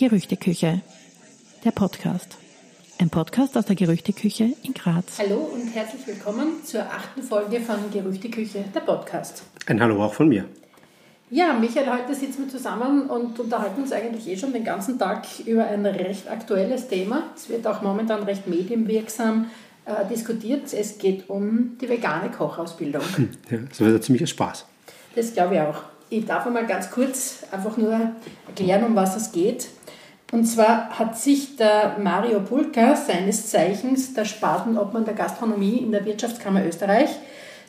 Gerüchteküche, der Podcast. Ein Podcast aus der Gerüchteküche in Graz. Hallo und herzlich willkommen zur achten Folge von Gerüchteküche, der Podcast. Ein Hallo auch von mir. Ja, Michael, heute sitzen wir zusammen und unterhalten uns eigentlich eh schon den ganzen Tag über ein recht aktuelles Thema. Es wird auch momentan recht medienwirksam äh, diskutiert. Es geht um die vegane Kochausbildung. Ja, das wird ein ziemlicher Spaß. Das glaube ich auch. Ich darf einmal ganz kurz einfach nur erklären, um was es geht. Und zwar hat sich der Mario Pulka, seines Zeichens der Spartenobmann der Gastronomie in der Wirtschaftskammer Österreich,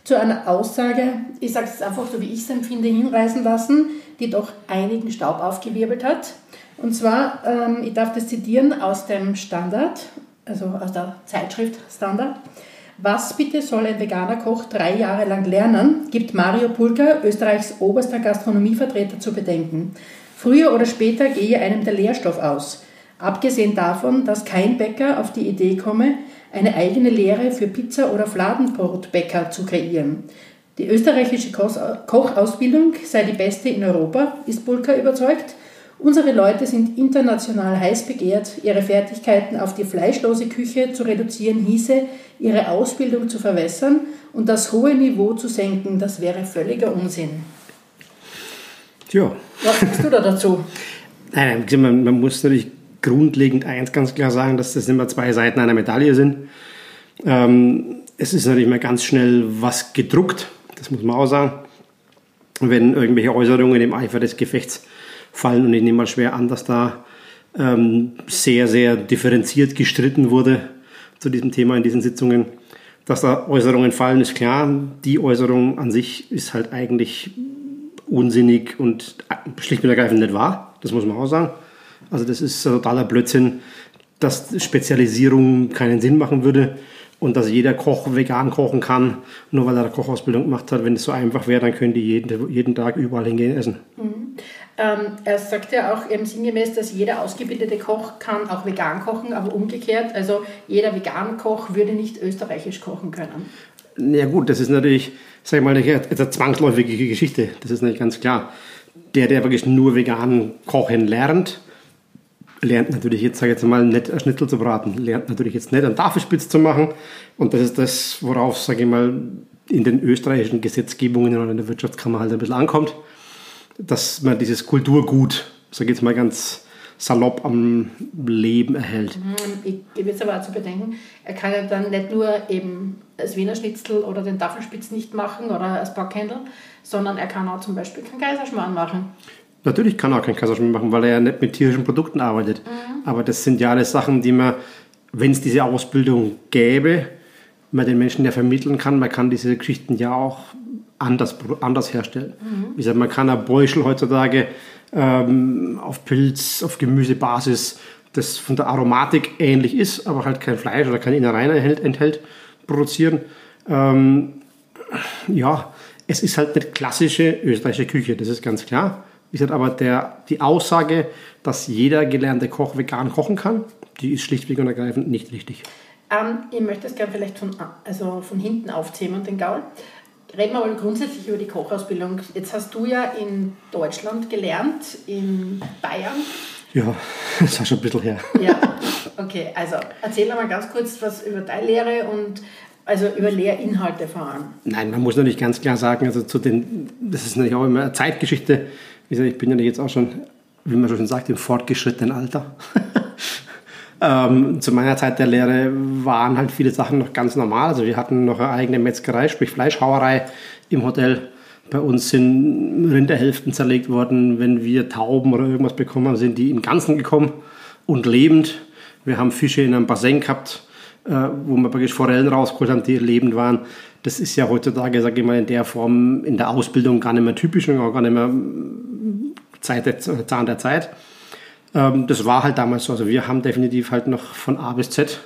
zu einer Aussage, ich sage es einfach so, wie ich es empfinde, hinreißen lassen, die doch einigen Staub aufgewirbelt hat. Und zwar, ähm, ich darf das zitieren aus dem Standard, also aus der Zeitschrift Standard. Was bitte soll ein veganer Koch drei Jahre lang lernen, gibt Mario Pulka, Österreichs oberster Gastronomievertreter, zu bedenken. Früher oder später gehe einem der Lehrstoff aus. Abgesehen davon, dass kein Bäcker auf die Idee komme, eine eigene Lehre für Pizza- oder Fladenbrotbäcker zu kreieren. Die österreichische Kochausbildung sei die beste in Europa, ist Bulka überzeugt. Unsere Leute sind international heiß begehrt. Ihre Fertigkeiten auf die fleischlose Küche zu reduzieren hieße, ihre Ausbildung zu verwässern und das hohe Niveau zu senken. Das wäre völliger Unsinn. Tja. Was sagst du da dazu? Nein, man, man muss natürlich grundlegend eins ganz klar sagen, dass das immer zwei Seiten einer Medaille sind. Ähm, es ist natürlich mal ganz schnell was gedruckt, das muss man auch sagen. Wenn irgendwelche Äußerungen im Eifer des Gefechts fallen und ich nehme mal schwer an, dass da ähm, sehr, sehr differenziert gestritten wurde zu diesem Thema in diesen Sitzungen. Dass da Äußerungen fallen, ist klar. Die Äußerung an sich ist halt eigentlich unsinnig und schlicht und ergreifend nicht wahr. Das muss man auch sagen. Also das ist totaler Blödsinn, dass Spezialisierung keinen Sinn machen würde und dass jeder Koch vegan kochen kann, nur weil er eine Kochausbildung gemacht hat. Wenn es so einfach wäre, dann könnte jeden, jeden Tag überall hingehen essen. Mhm. Ähm, er sagt ja auch eben sinngemäß, dass jeder ausgebildete Koch kann auch vegan kochen, aber umgekehrt, also jeder vegan Koch würde nicht österreichisch kochen können. Ja gut, das ist natürlich, sag ich mal, eine, zwangsläufige Geschichte. Das ist nicht ganz klar. Der, der wirklich nur vegan kochen lernt, lernt natürlich jetzt, sage ich jetzt mal, nicht ein Schnitzel zu braten, lernt natürlich jetzt nicht einen Tafelspitz zu machen. Und das ist das, worauf, sage ich mal, in den österreichischen Gesetzgebungen oder in der Wirtschaftskammer halt ein bisschen ankommt, dass man dieses Kulturgut, sage ich jetzt mal ganz salopp am Leben erhält. Mhm, ich gebe jetzt aber auch zu bedenken, er kann ja dann nicht nur eben das Wiener Schnitzel oder den Tafelspitz nicht machen oder das Backhändel, sondern er kann auch zum Beispiel keinen Kaiserschmarrn machen. Natürlich kann er auch keinen Kaiserschmarrn machen, weil er ja nicht mit tierischen Produkten arbeitet. Mhm. Aber das sind ja alles Sachen, die man, wenn es diese Ausbildung gäbe, man den Menschen ja vermitteln kann. Man kann diese Geschichten ja auch anders, anders herstellen. Mhm. Wie gesagt, man kann ein Beuschel heutzutage ähm, auf Pilz, auf Gemüsebasis, das von der Aromatik ähnlich ist, aber halt kein Fleisch oder keine Innereien enthält, enthält produzieren. Ähm, ja, es ist halt nicht klassische österreichische Küche, das ist ganz klar. Wie gesagt, aber der, die Aussage, dass jeder gelernte Koch vegan kochen kann, die ist schlichtweg und ergreifend nicht richtig. Ähm, ich möchte es gerne vielleicht von, also von hinten aufzähmen, den Gaul. Reden wir mal grundsätzlich über die Kochausbildung. Jetzt hast du ja in Deutschland gelernt, in Bayern. Ja, das war schon ein bisschen her. Ja, okay. Also erzähl mal ganz kurz was über deine Lehre und also über Lehrinhalte vor allem. Nein, man muss natürlich ganz klar sagen, also zu den, das ist natürlich auch immer eine Zeitgeschichte. Wie gesagt, ich bin ja jetzt auch schon, wie man schon sagt, im fortgeschrittenen Alter. ähm, zu meiner Zeit der Lehre waren halt viele Sachen noch ganz normal. Also wir hatten noch eine eigene Metzgerei, sprich Fleischhauerei im Hotel. Bei uns sind Rinderhälften zerlegt worden. Wenn wir Tauben oder irgendwas bekommen haben, sind die im Ganzen gekommen und lebend. Wir haben Fische in einem Bassin gehabt äh, wo wir praktisch Forellen rausgeholt haben, die lebend waren. Das ist ja heutzutage, sage ich mal, in der Form in der Ausbildung gar nicht mehr typisch und auch gar nicht mehr Zeit der, Zahn der Zeit. Ähm, das war halt damals so. Also wir haben definitiv halt noch von A bis Z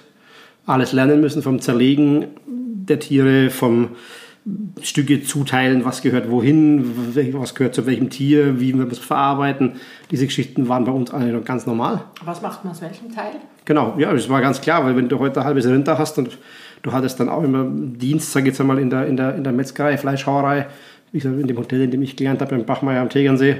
alles lernen müssen, vom Zerlegen der Tiere, vom Stücke zuteilen, was gehört wohin, was gehört zu welchem Tier, wie wir es verarbeiten. Diese Geschichten waren bei uns alle noch ganz normal. Was macht man aus welchem Teil? Genau, ja, das war ganz klar, weil wenn du heute ein halbes Rind hast und du hattest dann auch immer Dienst, sag ich jetzt einmal, in der, in der, in der Metzgerei, Fleischhauerei, wie gesagt, in dem Hotel, in dem ich gelernt habe, im Bachmeier am Tegernsee,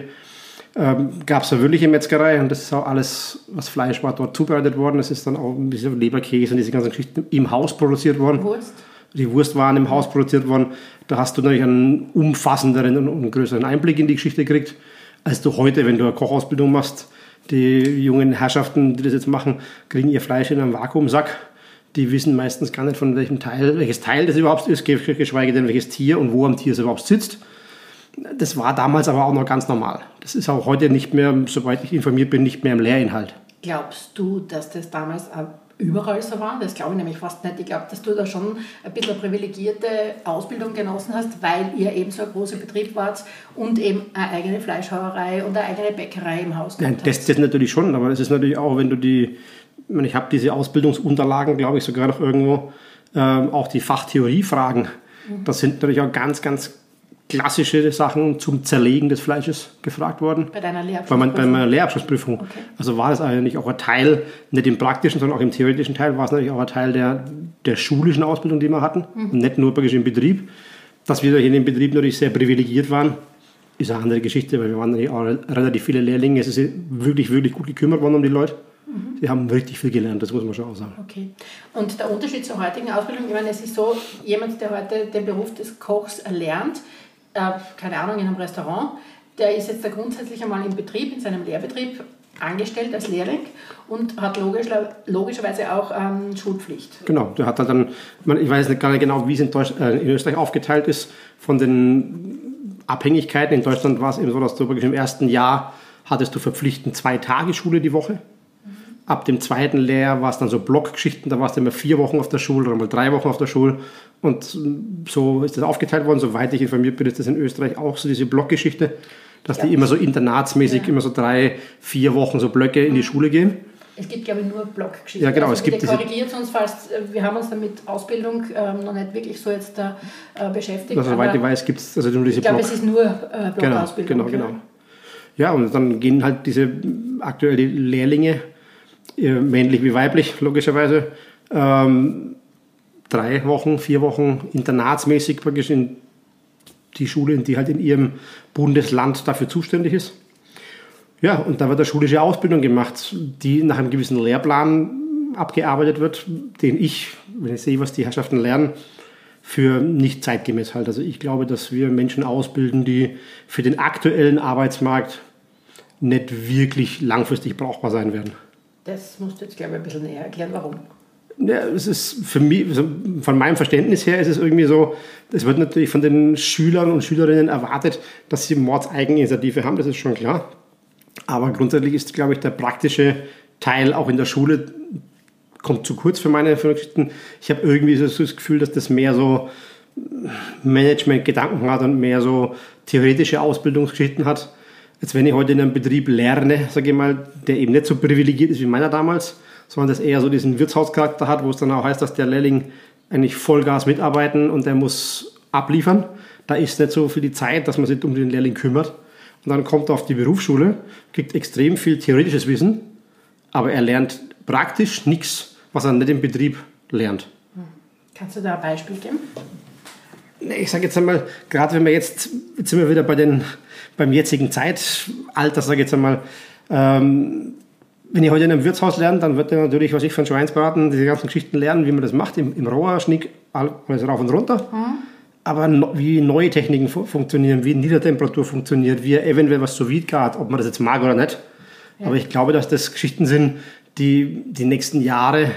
ähm, gab es eine wirkliche Metzgerei und das ist auch alles, was Fleisch war, dort zubereitet worden. Es ist dann auch ein bisschen Leberkäse und diese ganzen Geschichten im Haus produziert worden. Wurst. Die Wurst waren im Haus produziert worden. Da hast du natürlich einen umfassenderen und größeren Einblick in die Geschichte gekriegt, als du heute, wenn du eine Kochausbildung machst. Die jungen Herrschaften, die das jetzt machen, kriegen ihr Fleisch in einem Vakuumsack. Die wissen meistens gar nicht, von welchem Teil, welches Teil das überhaupt ist, geschweige denn welches Tier und wo am Tier es überhaupt sitzt. Das war damals aber auch noch ganz normal. Das ist auch heute nicht mehr, soweit ich informiert bin, nicht mehr im Lehrinhalt. Glaubst du, dass das damals überall so war? Das glaube ich nämlich fast nicht. Ich glaube, dass du da schon ein bisschen eine privilegierte Ausbildung genossen hast, weil ihr eben so ein großer Betrieb wart und eben eine eigene Fleischhauerei und eine eigene Bäckerei im Haus Nein, das, das natürlich schon, aber es ist natürlich auch, wenn du die, ich, meine, ich habe diese Ausbildungsunterlagen, glaube ich, sogar noch irgendwo, ähm, auch die Fachtheoriefragen. Mhm. Das sind natürlich auch ganz, ganz klassische Sachen zum Zerlegen des Fleisches gefragt worden. Bei deiner Lehrabschlussprüfung? Bei, meiner Lehrabschlussprüfung. Okay. Also war das eigentlich auch ein Teil, nicht im praktischen, sondern auch im theoretischen Teil, war es natürlich auch ein Teil der, der schulischen Ausbildung, die wir hatten. Mhm. Nicht nur praktisch im Betrieb. Dass wir in dem Betrieb natürlich sehr privilegiert waren, ist eine andere Geschichte, weil wir waren natürlich auch relativ viele Lehrlinge. Es ist wirklich, wirklich gut gekümmert worden um die Leute. Mhm. Sie haben richtig viel gelernt, das muss man schon auch sagen. Okay. Und der Unterschied zur heutigen Ausbildung, ich meine, es ist so, jemand, der heute den Beruf des Kochs erlernt, äh, keine Ahnung, in einem Restaurant, der ist jetzt da grundsätzlich einmal im Betrieb, in seinem Lehrbetrieb angestellt als Lehrling und hat logisch, logischerweise auch ähm, Schulpflicht. Genau, der hat dann, ich weiß nicht gar nicht genau, wie es in, äh, in Österreich aufgeteilt ist, von den Abhängigkeiten. In Deutschland war es eben so, dass du im ersten Jahr hattest du verpflichtend zwei Tage Schule die Woche. Ab dem zweiten Lehr war es dann so Blockgeschichten, da warst du immer vier Wochen auf der Schule oder mal drei Wochen auf der Schule. Und so ist das aufgeteilt worden. Soweit ich informiert bin, ist das in Österreich auch so diese Blockgeschichte, dass die immer so internatsmäßig, ja. immer so drei, vier Wochen so Blöcke in die mhm. Schule gehen. Es gibt, glaube ich, nur Blockgeschichten. Ja, genau. Also, es gibt diese korrigiert uns, falls äh, wir haben uns damit Ausbildung ähm, noch nicht wirklich so jetzt da äh, beschäftigt. Also, soweit ich weiß, gibt es also nur diese Ich glaube, es ist nur äh, Blockausbildung. Genau, genau, genau. Ja, und dann gehen halt diese aktuell die Lehrlinge äh, männlich wie weiblich, logischerweise, ähm, drei Wochen, vier Wochen internatsmäßig praktisch in die Schule, die halt in ihrem Bundesland dafür zuständig ist. Ja, und da wird eine schulische Ausbildung gemacht, die nach einem gewissen Lehrplan abgearbeitet wird, den ich, wenn ich sehe, was die Herrschaften lernen, für nicht zeitgemäß halte. Also ich glaube, dass wir Menschen ausbilden, die für den aktuellen Arbeitsmarkt nicht wirklich langfristig brauchbar sein werden. Das musst du jetzt, glaube ich, ein bisschen näher erklären, warum. Ja, es ist für mich, von meinem Verständnis her, ist es irgendwie so, es wird natürlich von den Schülern und Schülerinnen erwartet, dass sie Mordseigeninitiative haben, das ist schon klar. Aber grundsätzlich ist, glaube ich, der praktische Teil auch in der Schule kommt zu kurz für meine Geschichten. Ich habe irgendwie so das Gefühl, dass das mehr so Management-Gedanken hat und mehr so theoretische Ausbildungsgeschichten hat Jetzt, wenn ich heute in einem Betrieb lerne, sage ich mal, der eben nicht so privilegiert ist wie meiner damals, sondern das eher so diesen Wirtshauscharakter hat, wo es dann auch heißt, dass der Lehrling eigentlich Vollgas mitarbeiten und der muss abliefern. Da ist nicht so viel die Zeit, dass man sich um den Lehrling kümmert. Und dann kommt er auf die Berufsschule, kriegt extrem viel theoretisches Wissen, aber er lernt praktisch nichts, was er nicht im Betrieb lernt. Kannst du da ein Beispiel geben? Ich sage jetzt einmal, gerade wenn wir jetzt, jetzt sind wir wieder bei den beim jetzigen Zeitalter, sage ich jetzt einmal, ähm, wenn ich heute in einem Wirtshaus lerne, dann wird er natürlich, was ich von Schweinsbraten, diese ganzen Geschichten lernen, wie man das macht, im, im Rohr, Schnick, alles rauf und runter. Mhm. Aber no, wie neue Techniken fu funktionieren, wie Niedertemperatur funktioniert, wie eventuell was sous vide geht, ob man das jetzt mag oder nicht. Ja. Aber ich glaube, dass das Geschichten sind, die die nächsten Jahre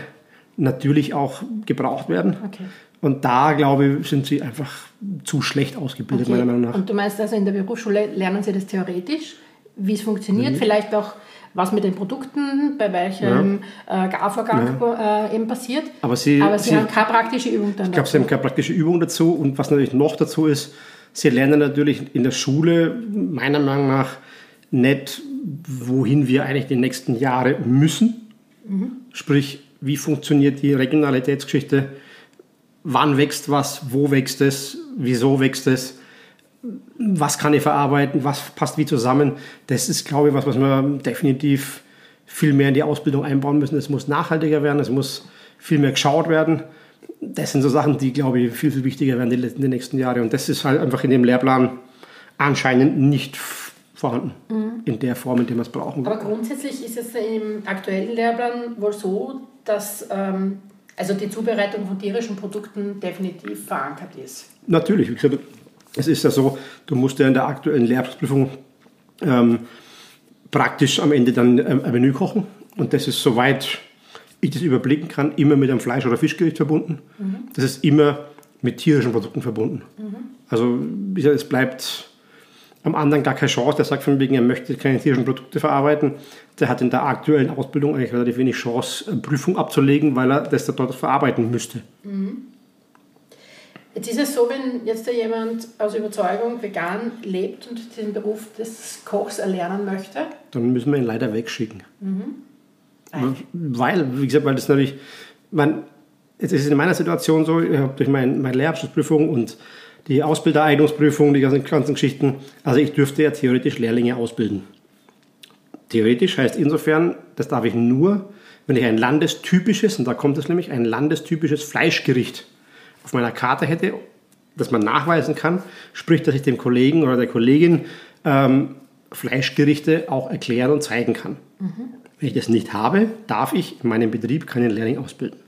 natürlich auch gebraucht werden. Okay. Und da, glaube ich, sind sie einfach zu schlecht ausgebildet, okay. meiner Meinung nach. Und du meinst also, in der Berufsschule lernen sie das theoretisch, wie es funktioniert, mhm. vielleicht auch was mit den Produkten, bei welchem ja. äh, Garvorgang ja. äh, eben passiert. Aber sie, Aber sie, sie, haben keine praktische Übung dann Ich glaube, sie haben keine praktische Übung dazu. Und was natürlich noch dazu ist, sie lernen natürlich in der Schule, meiner Meinung nach, nicht, wohin wir eigentlich die nächsten Jahre müssen. Mhm. Sprich, wie funktioniert die Regionalitätsgeschichte wann wächst was, wo wächst es, wieso wächst es, was kann ich verarbeiten, was passt wie zusammen. Das ist, glaube ich, was, was wir definitiv viel mehr in die Ausbildung einbauen müssen. Es muss nachhaltiger werden, es muss viel mehr geschaut werden. Das sind so Sachen, die, glaube ich, viel, viel wichtiger werden in den nächsten Jahren. Und das ist halt einfach in dem Lehrplan anscheinend nicht vorhanden. Mhm. In der Form, in der wir es brauchen. Aber grundsätzlich ist es im aktuellen Lehrplan wohl so, dass ähm, also die Zubereitung von tierischen Produkten definitiv verankert ist. Natürlich, wie gesagt, es ist ja so, du musst ja in der aktuellen Lehrprüfung ähm, praktisch am Ende dann ähm, ein Menü kochen. Und das ist, soweit ich das überblicken kann, immer mit einem Fleisch- oder Fischgericht verbunden. Mhm. Das ist immer mit tierischen Produkten verbunden. Mhm. Also es bleibt am anderen gar keine Chance. Der sagt von wegen, er möchte keine tierischen Produkte verarbeiten. Der hat in der aktuellen Ausbildung eigentlich relativ wenig Chance, Prüfung abzulegen, weil er das dort verarbeiten müsste. Mhm. Jetzt ist es so, wenn jetzt jemand aus Überzeugung vegan lebt und den Beruf des Kochs erlernen möchte? Dann müssen wir ihn leider wegschicken. Mhm. Weil, wie gesagt, weil das natürlich, man, es ist in meiner Situation so, ich habe durch mein, meine Lehrabschlussprüfung und die Ausbildereignungsprüfung, die ganzen, ganzen Geschichten, also ich dürfte ja theoretisch Lehrlinge ausbilden. Theoretisch heißt insofern, das darf ich nur, wenn ich ein landestypisches, und da kommt es nämlich, ein landestypisches Fleischgericht auf meiner Karte hätte, das man nachweisen kann, sprich, dass ich dem Kollegen oder der Kollegin ähm, Fleischgerichte auch erklären und zeigen kann. Mhm. Wenn ich das nicht habe, darf ich in meinem Betrieb keinen Lehrling ausbilden.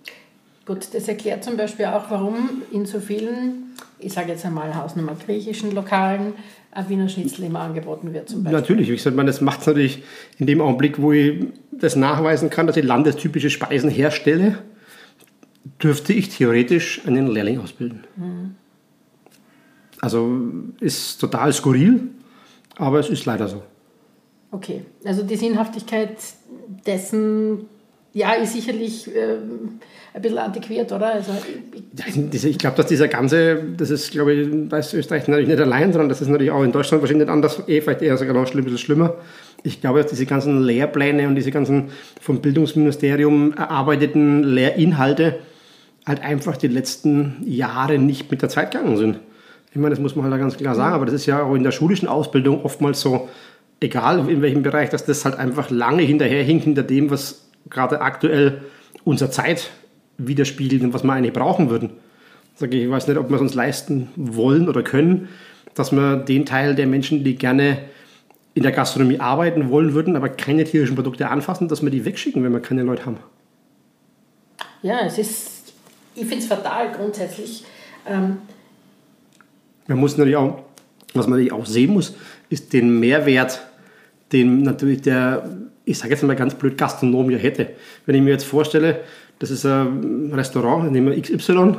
Gut, das erklärt zum Beispiel auch, warum in so vielen, ich sage jetzt einmal Hausnummer griechischen Lokalen, ein Wiener Schnitzel immer angeboten wird. Zum Beispiel. Natürlich, wie gesagt, das macht es natürlich in dem Augenblick, wo ich das nachweisen kann, dass ich landestypische Speisen herstelle, dürfte ich theoretisch einen Lehrling ausbilden. Mhm. Also ist total skurril, aber es ist leider so. Okay, also die Sinnhaftigkeit dessen ja, ist sicherlich äh, ein bisschen antiquiert, oder? Also, ich, ich glaube, dass dieser ganze, das ist, glaube ich, bei Österreich natürlich nicht allein, sondern das ist natürlich auch in Deutschland wahrscheinlich nicht anders, eh, vielleicht eher sogar noch ein bisschen schlimmer. Ich glaube, dass diese ganzen Lehrpläne und diese ganzen vom Bildungsministerium erarbeiteten Lehrinhalte halt einfach die letzten Jahre nicht mit der Zeit gegangen sind. Ich meine, das muss man halt ganz klar sagen, aber das ist ja auch in der schulischen Ausbildung oftmals so, egal in welchem Bereich, dass das halt einfach lange hinterherhinkt hinter dem, was gerade aktuell unsere Zeit widerspiegelt und was wir eigentlich brauchen würden. Sage ich, ich weiß nicht, ob wir es uns leisten wollen oder können, dass wir den Teil der Menschen, die gerne in der Gastronomie arbeiten wollen würden, aber keine tierischen Produkte anfassen, dass wir die wegschicken, wenn wir keine Leute haben. Ja, es ist, ich finde es fatal grundsätzlich. Ähm man muss natürlich auch, was man natürlich auch sehen muss, ist den Mehrwert, den natürlich der ich sage jetzt mal ganz blöd, Gastronom ja hätte. Wenn ich mir jetzt vorstelle, das ist ein Restaurant, nehmen wir XY,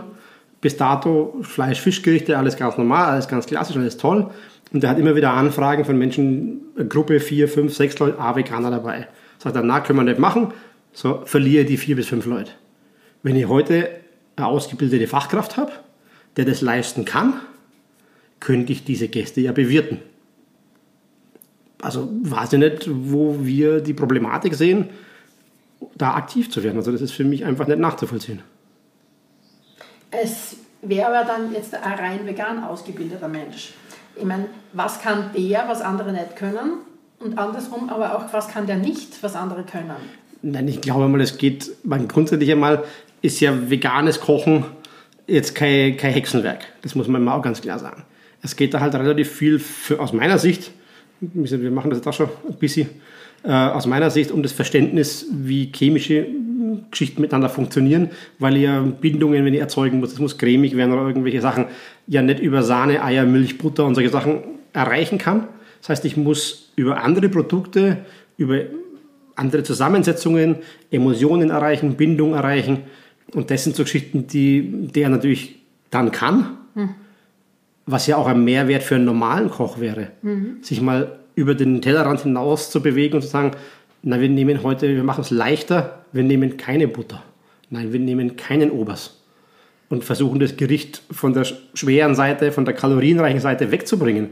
bis dato Fleisch, Fischgerichte, alles ganz normal, alles ganz klassisch, alles toll. Und der hat immer wieder Anfragen von Menschen, Gruppe vier, fünf, sechs Leute, A, Veganer dabei. Sagt er, na, können wir nicht machen, so verliere die vier bis fünf Leute. Wenn ich heute eine ausgebildete Fachkraft habe, der das leisten kann, könnte ich diese Gäste ja bewirten also weiß ich nicht, wo wir die Problematik sehen, da aktiv zu werden. Also das ist für mich einfach nicht nachzuvollziehen. Es wäre aber dann jetzt ein rein vegan ausgebildeter Mensch. Ich meine, was kann der, was andere nicht können? Und andersrum aber auch, was kann der nicht, was andere können? Nein, ich glaube mal, es geht, man grundsätzlich einmal ist ja veganes Kochen jetzt kein, kein Hexenwerk. Das muss man mal auch ganz klar sagen. Es geht da halt relativ viel, für, aus meiner Sicht, wir machen das jetzt auch schon ein bisschen, äh, aus meiner Sicht um das Verständnis, wie chemische Geschichten miteinander funktionieren, weil ich ja Bindungen, wenn ich erzeugen muss, das muss cremig werden oder irgendwelche Sachen, ja nicht über Sahne, Eier, Milch, Butter und solche Sachen erreichen kann. Das heißt, ich muss über andere Produkte, über andere Zusammensetzungen, Emotionen erreichen, Bindung erreichen. Und das sind so Geschichten, die der natürlich dann kann. Hm was ja auch ein Mehrwert für einen normalen Koch wäre, mhm. sich mal über den Tellerrand hinaus zu bewegen und zu sagen, na, wir nehmen heute, wir machen es leichter, wir nehmen keine Butter. Nein, wir nehmen keinen Obers und versuchen das Gericht von der schweren Seite, von der kalorienreichen Seite wegzubringen.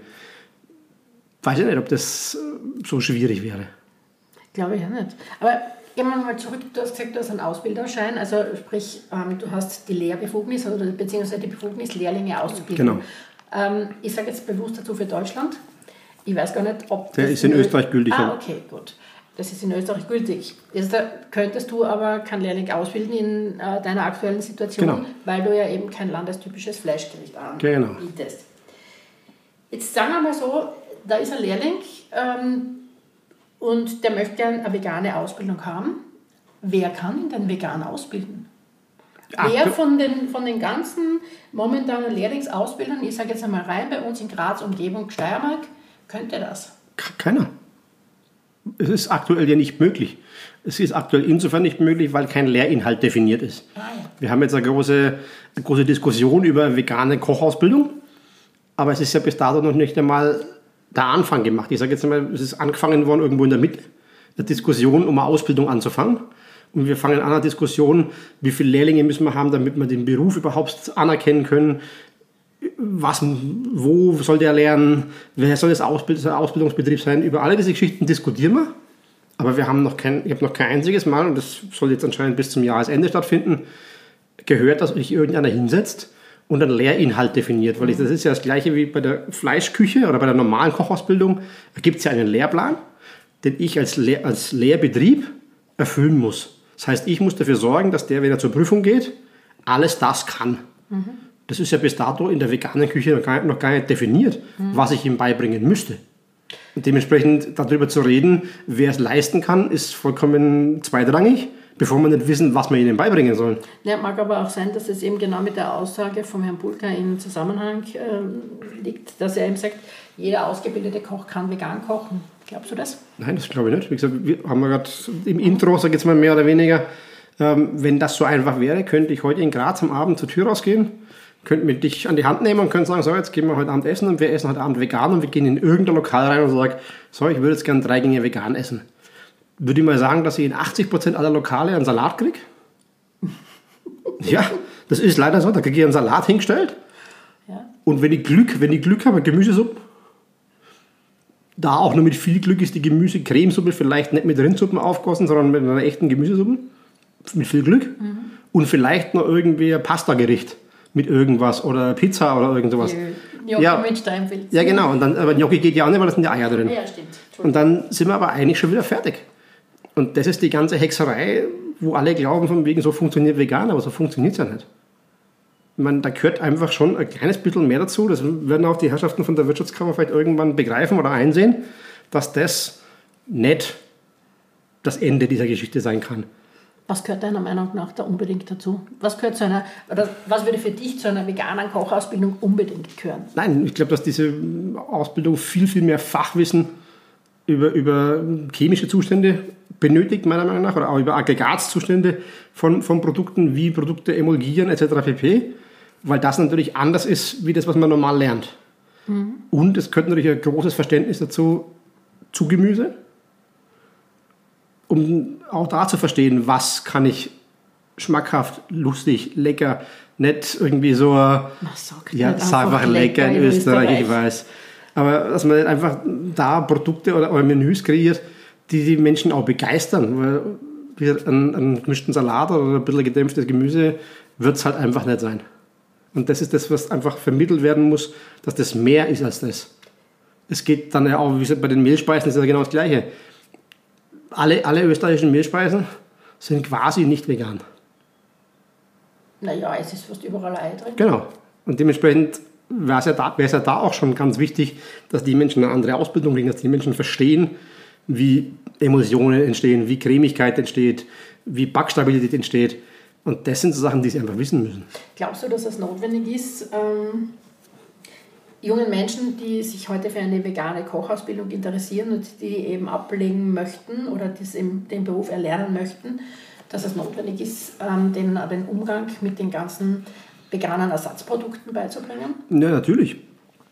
Weiß ich nicht, ob das äh, so schwierig wäre. Glaube ich ja nicht. Aber gehen wir mal zurück, du hast gesagt, du hast einen Ausbilderschein, also sprich, ähm, du hast die Lehrbefugnis oder beziehungsweise die Befugnis, Lehrlinge auszubilden. Genau. Ähm, ich sage jetzt bewusst dazu für Deutschland. Ich weiß gar nicht, ob. Der ist in Österreich gültig. Ah, okay, gut. Das ist in Österreich gültig. Jetzt äh, könntest du aber keinen Lehrling ausbilden in äh, deiner aktuellen Situation, genau. weil du ja eben kein landestypisches Fleischgericht anbietest. Genau. Jetzt sagen wir mal so, da ist ein Lehrling ähm, und der möchte gerne eine vegane Ausbildung haben. Wer kann ihn denn vegan ausbilden? Ach, Wer von den, von den ganzen momentanen Lehrlingsausbildern, ich sage jetzt einmal rein bei uns in Graz, Umgebung, Steiermark, könnte das? Ke- Keiner. Es ist aktuell ja nicht möglich. Es ist aktuell insofern nicht möglich, weil kein Lehrinhalt definiert ist. Ah, ja. Wir haben jetzt eine große, eine große Diskussion über vegane Kochausbildung, aber es ist ja bis dato noch nicht einmal der Anfang gemacht. Ich sage jetzt einmal, es ist angefangen worden irgendwo in der Mitte, eine Diskussion, um eine Ausbildung anzufangen. Und wir fangen an eine Diskussion, wie viele Lehrlinge müssen wir haben, damit wir den Beruf überhaupt anerkennen können. Was, wo soll der lernen? Wer soll das Ausbild der Ausbildungsbetrieb sein? Über alle diese Geschichten diskutieren wir. Aber wir haben noch kein, ich habe noch kein einziges Mal, und das soll jetzt anscheinend bis zum Jahresende stattfinden, gehört, dass sich irgendeiner hinsetzt und einen Lehrinhalt definiert. Weil ich, das ist ja das gleiche wie bei der Fleischküche oder bei der normalen Kochausbildung. Da gibt es ja einen Lehrplan, den ich als, Lehr als Lehrbetrieb erfüllen muss. Das heißt, ich muss dafür sorgen, dass der, wenn er zur Prüfung geht, alles das kann. Das ist ja bis dato in der veganen Küche noch gar nicht, noch gar nicht definiert, was ich ihm beibringen müsste. Und dementsprechend darüber zu reden, wer es leisten kann, ist vollkommen zweitrangig, bevor wir nicht wissen, was wir ihnen beibringen sollen. Ja, mag aber auch sein, dass es eben genau mit der Aussage vom Herrn Bulka in Zusammenhang ähm, liegt, dass er eben sagt, jeder ausgebildete Koch kann vegan kochen. Glaubst du das? Nein, das glaube ich nicht. Wie gesagt, wir haben wir gerade im Intro, sag ich jetzt mal mehr oder weniger, ähm, wenn das so einfach wäre, könnte ich heute in Graz am Abend zur Tür rausgehen, könnte mir dich an die Hand nehmen und könnte sagen, so, jetzt gehen wir heute Abend essen und wir essen heute Abend vegan und wir gehen in irgendein Lokal rein und sagen, so, ich würde jetzt gerne drei Gänge vegan essen. Würde ich mal sagen, dass ich in 80% aller Lokale einen Salat kriege? ja, das ist leider so. Da kriege ich einen Salat hingestellt Ja. und wenn ich Glück, wenn ich Glück habe, Gemüsesuppe. Da auch nur mit viel Glück ist die Gemüse-Cremesuppe vielleicht nicht mit Rindsuppen aufgossen, sondern mit einer echten Gemüsesuppe. Mit viel Glück. Und vielleicht noch irgendwie ein Pasta-Gericht mit irgendwas oder Pizza oder irgend sowas. Gnocchi Ja. mit Steinpilz. Ja, genau. Und dann, aber Gnocchi geht ja auch nicht, weil da sind ja Eier drin. Ja, stimmt. Und dann sind wir aber eigentlich schon wieder fertig. Und das ist die ganze Hexerei, wo alle glauben, von wegen so funktioniert vegan, aber so funktioniert es ja nicht. Ich meine, da gehört einfach schon ein kleines bisschen mehr dazu. Das werden auch die Herrschaften von der Wirtschaftskammer vielleicht irgendwann begreifen oder einsehen, dass das nicht das Ende dieser Geschichte sein kann. Was gehört deiner Meinung nach da unbedingt dazu? Was gehört zu einer, oder was würde für dich zu einer veganen Kochausbildung unbedingt gehören? Nein, ich glaube, dass diese Ausbildung viel, viel mehr Fachwissen über, über chemische Zustände benötigt, meiner Meinung nach, oder auch über Aggregatzustände von, von Produkten, wie Produkte emulgieren etc. pp. Weil das natürlich anders ist, wie das, was man normal lernt. Und es gehört natürlich ein großes Verständnis dazu zu Gemüse, um auch da zu verstehen, was kann ich schmackhaft, lustig, lecker, nicht irgendwie so Man sagt ja, ist einfach lecker in Österreich, ich weiß. Aber dass man einfach da Produkte oder, oder Menüs kreiert, die die Menschen auch begeistern. Weil einen, einen gemischten Salat oder ein bisschen gedämpftes Gemüse wird es halt einfach nicht sein. Und das ist das, was einfach vermittelt werden muss, dass das mehr ist als das. Es geht dann ja auch, wie gesagt, bei den Mehlspeisen ist ja genau das Gleiche. Alle, alle österreichischen Mehlspeisen sind quasi nicht vegan. Naja, es ist fast überall Ei drin. Genau. Und dementsprechend wäre es ja, da, ja da auch schon ganz wichtig, dass die Menschen eine andere Ausbildung kriegen, dass die Menschen verstehen, wie Emulsionen entstehen, wie Cremigkeit entsteht, wie Backstabilität entsteht. Und das sind so Sachen, die sie einfach wissen müssen. Glaubst du, dass es notwendig ist, ähm, jungen Menschen, die sich heute für eine vegane Kochausbildung interessieren und die eben ablegen möchten oder im, den Beruf erlernen möchten, dass es notwendig ist, ähm, den, den Umgang mit den ganzen veganen Ersatzprodukten beizubringen? Ja, natürlich.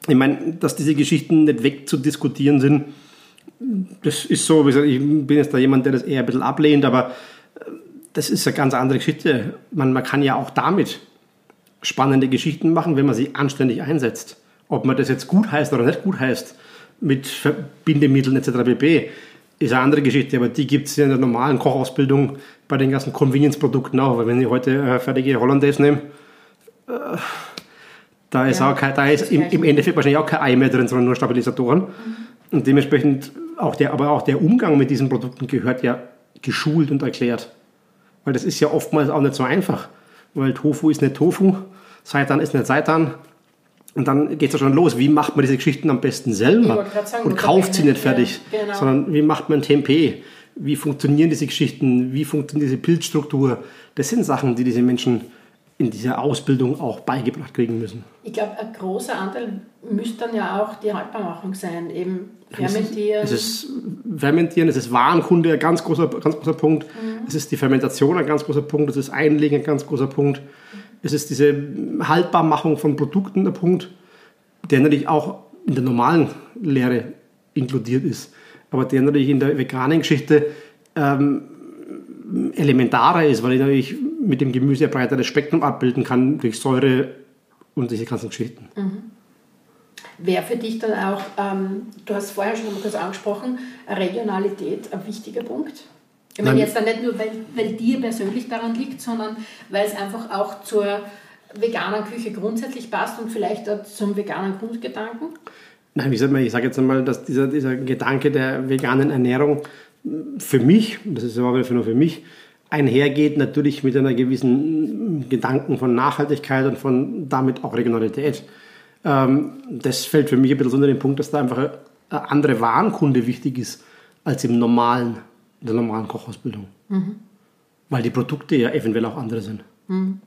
Ich meine, dass diese Geschichten nicht wegzudiskutieren sind, das ist so, wie gesagt, ich bin jetzt da jemand, der das eher ein bisschen ablehnt, aber äh, das ist eine ganz andere Geschichte. Man, man kann ja auch damit spannende Geschichten machen, wenn man sie anständig einsetzt. Ob man das jetzt gut heißt oder nicht gut heißt, mit Verbindemitteln etc. pp. ist eine andere Geschichte, aber die gibt es in der normalen Kochausbildung bei den ganzen Convenience-Produkten auch. Weil wenn ich heute äh, fertige Hollandaise nehme, äh, da ist, Ja, auch kein, da ist im, im Endeffekt wahrscheinlich auch kein Ei mehr drin, sondern nur Stabilisatoren. Und dementsprechend auch der, aber auch der Umgang mit diesen Produkten gehört ja geschult und erklärt. Weil das ist ja oftmals auch nicht so einfach. Weil Tofu ist nicht Tofu, Seitan ist nicht Seitan. Und dann geht es ja schon los. Wie macht man diese Geschichten am besten selber? Sagen, und kauft sie nicht fertig, ja, genau. sondern wie macht man Tempeh? Wie funktionieren diese Geschichten? Wie funktioniert diese Pilzstruktur? Das sind Sachen, die diese Menschen in dieser Ausbildung auch beigebracht kriegen müssen. Ich glaube, ein großer Anteil müsste dann ja auch die Haltbarmachung sein, eben fermentieren. Es ist, es ist Fermentieren, es ist Warenkunde ein ganz großer, ganz großer Punkt, mhm. es ist die Fermentation ein ganz großer Punkt, es ist Einlegen ein ganz großer Punkt, es ist diese Haltbarmachung von Produkten der Punkt, der natürlich auch in der normalen Lehre inkludiert ist, aber der natürlich in der veganen Geschichte ähm, elementarer ist, weil ich natürlich mit dem Gemüse ein breiteres Spektrum abbilden kann durch Säure und diese ganzen Geschichten. Mhm. Wäre für dich dann auch, ähm, du hast vorher schon mal kurz angesprochen, Regionalität ein wichtiger Punkt? Ich meine jetzt dann nicht nur, weil, weil dir persönlich daran liegt, sondern weil es einfach auch zur veganen Küche grundsätzlich passt und vielleicht auch zum veganen Grundgedanken? Nein, ich sage jetzt einmal, dass dieser, dieser Gedanke der veganen Ernährung für mich, das ist aber nur für mich, einhergeht natürlich mit einer gewissen Gedanken von Nachhaltigkeit und von damit auch Regionalität. Ähm, das fällt für mich ein bisschen unter den Punkt, dass da einfach eine andere Warenkunde wichtig ist als im normalen, in der normalen Kochausbildung. Mhm. Weil die Produkte ja eventuell auch andere sind. Mhm.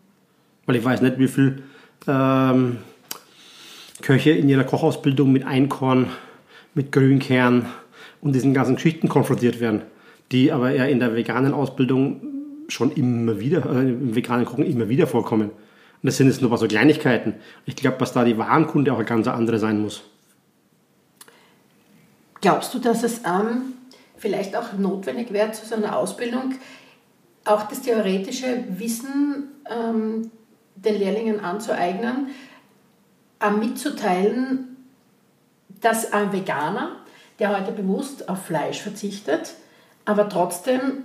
Weil ich weiß nicht, wie viel ähm, Köche in ihrer Kochausbildung mit Einkorn, mit Grünkern und diesen ganzen Geschichten konfrontiert werden, die aber ja in der veganen Ausbildung schon immer wieder, äh, im veganen Kochen immer wieder vorkommen. Und das sind jetzt nur so Kleinigkeiten. Ich glaube, dass da die Warenkunde auch eine ganz andere sein muss. Glaubst du, dass es ähm, vielleicht auch notwendig wäre, zu so einer Ausbildung auch das theoretische Wissen ähm, den Lehrlingen anzueignen, äh, mitzuteilen, dass ein Veganer, der heute bewusst auf Fleisch verzichtet, aber trotzdem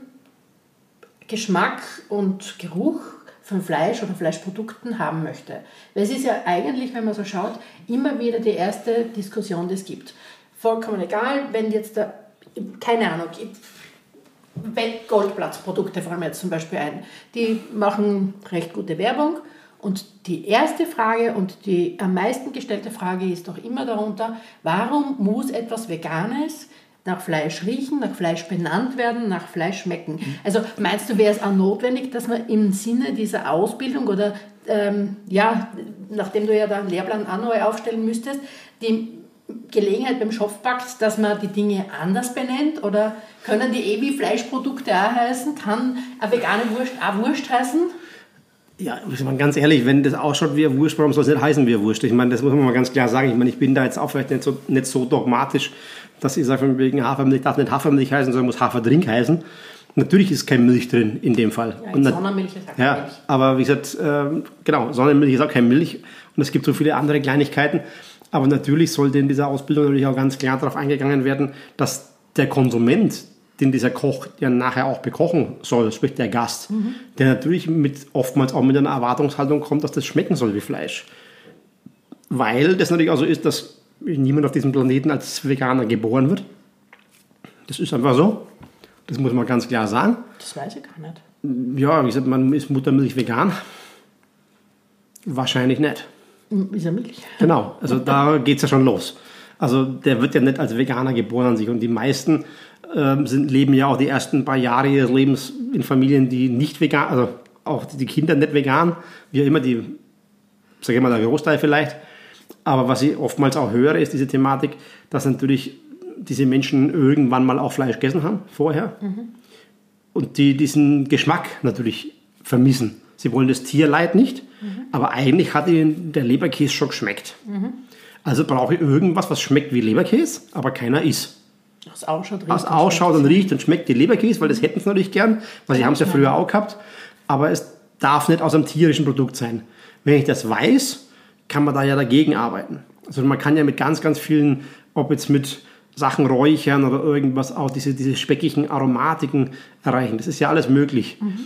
Geschmack und Geruch von Fleisch oder Fleischprodukten haben möchte. Weil es ist ja eigentlich, wenn man so schaut, immer wieder die erste Diskussion, die es gibt. Vollkommen egal, wenn jetzt da, keine Ahnung, Goldplatzprodukte fallen mir jetzt zum Beispiel ein, die machen recht gute Werbung und die erste Frage und die am meisten gestellte Frage ist doch immer darunter, warum muss etwas Veganes nach Fleisch riechen, nach Fleisch benannt werden, nach Fleisch schmecken. Also meinst du, wäre es auch notwendig, dass man im Sinne dieser Ausbildung oder ähm, ja, nachdem du ja da einen Lehrplan auch neu aufstellen müsstest, die Gelegenheit beim Schopf packt, dass man die Dinge anders benennt? Oder können die eh wie Fleischprodukte auch heißen? Kann eine vegane Wurst auch Wurst heißen? Ja, ich meine, ganz ehrlich, wenn das ausschaut wie eine Wurst, warum soll es nicht heißen wie eine Wurst? Ich meine, das muss man mal ganz klar sagen. Ich meine, ich bin da jetzt auch vielleicht nicht so, nicht so dogmatisch, dass ich sage, von wegen Hafermilch darf nicht Hafermilch heißen, sondern muss Haferdrink heißen. Natürlich ist keine Milch drin in dem Fall. Ja, Sonnenmilch ist auch ja, Milch. Aber wie gesagt, äh, genau, Sonnenmilch ist auch keine Milch und es gibt so viele andere Kleinigkeiten. Aber natürlich sollte in dieser Ausbildung natürlich auch ganz klar darauf eingegangen werden, dass der Konsument, den dieser Koch ja nachher auch bekochen soll, sprich der Gast, mhm. der natürlich mit, oftmals auch mit einer Erwartungshaltung kommt, dass das schmecken soll wie Fleisch. Weil das natürlich auch so ist, dass niemand auf diesem Planeten als Veganer geboren wird. Das ist einfach so. Das muss man ganz klar sagen. Das weiß ich gar nicht. Ja, wie gesagt, man ist Muttermilch vegan. Wahrscheinlich nicht. Ist ja Milch. Genau, also da geht es ja schon los. Also der wird ja nicht als Veganer geboren an sich. Und die meisten ähm, sind, leben ja auch die ersten paar Jahre ihres Lebens in Familien, die nicht vegan, also auch die Kinder nicht vegan, wie immer die, sage ich mal, der Großteil vielleicht. Aber was ich oftmals auch höre, ist diese Thematik, dass natürlich diese Menschen irgendwann mal auch Fleisch gegessen haben, vorher. Mhm. Und die diesen Geschmack natürlich vermissen. Sie wollen das Tierleid nicht, mhm. aber eigentlich hat ihnen der Leberkäse schon geschmeckt. Mhm. Also brauche ich irgendwas, was schmeckt wie Leberkäse, aber keiner isst. Aus ausschaut, riecht Aus ausschaut und riecht und schmeckt die Leberkäse, weil das hätten sie natürlich gern, weil sie haben es ja früher auch gehabt. Aber es darf nicht aus einem tierischen Produkt sein. Wenn ich das weiß, kann man da ja dagegen arbeiten. Also man kann ja mit ganz, ganz vielen, ob jetzt mit Sachen räuchern oder irgendwas, auch diese, diese speckigen Aromatiken erreichen. Das ist ja alles möglich. Mhm.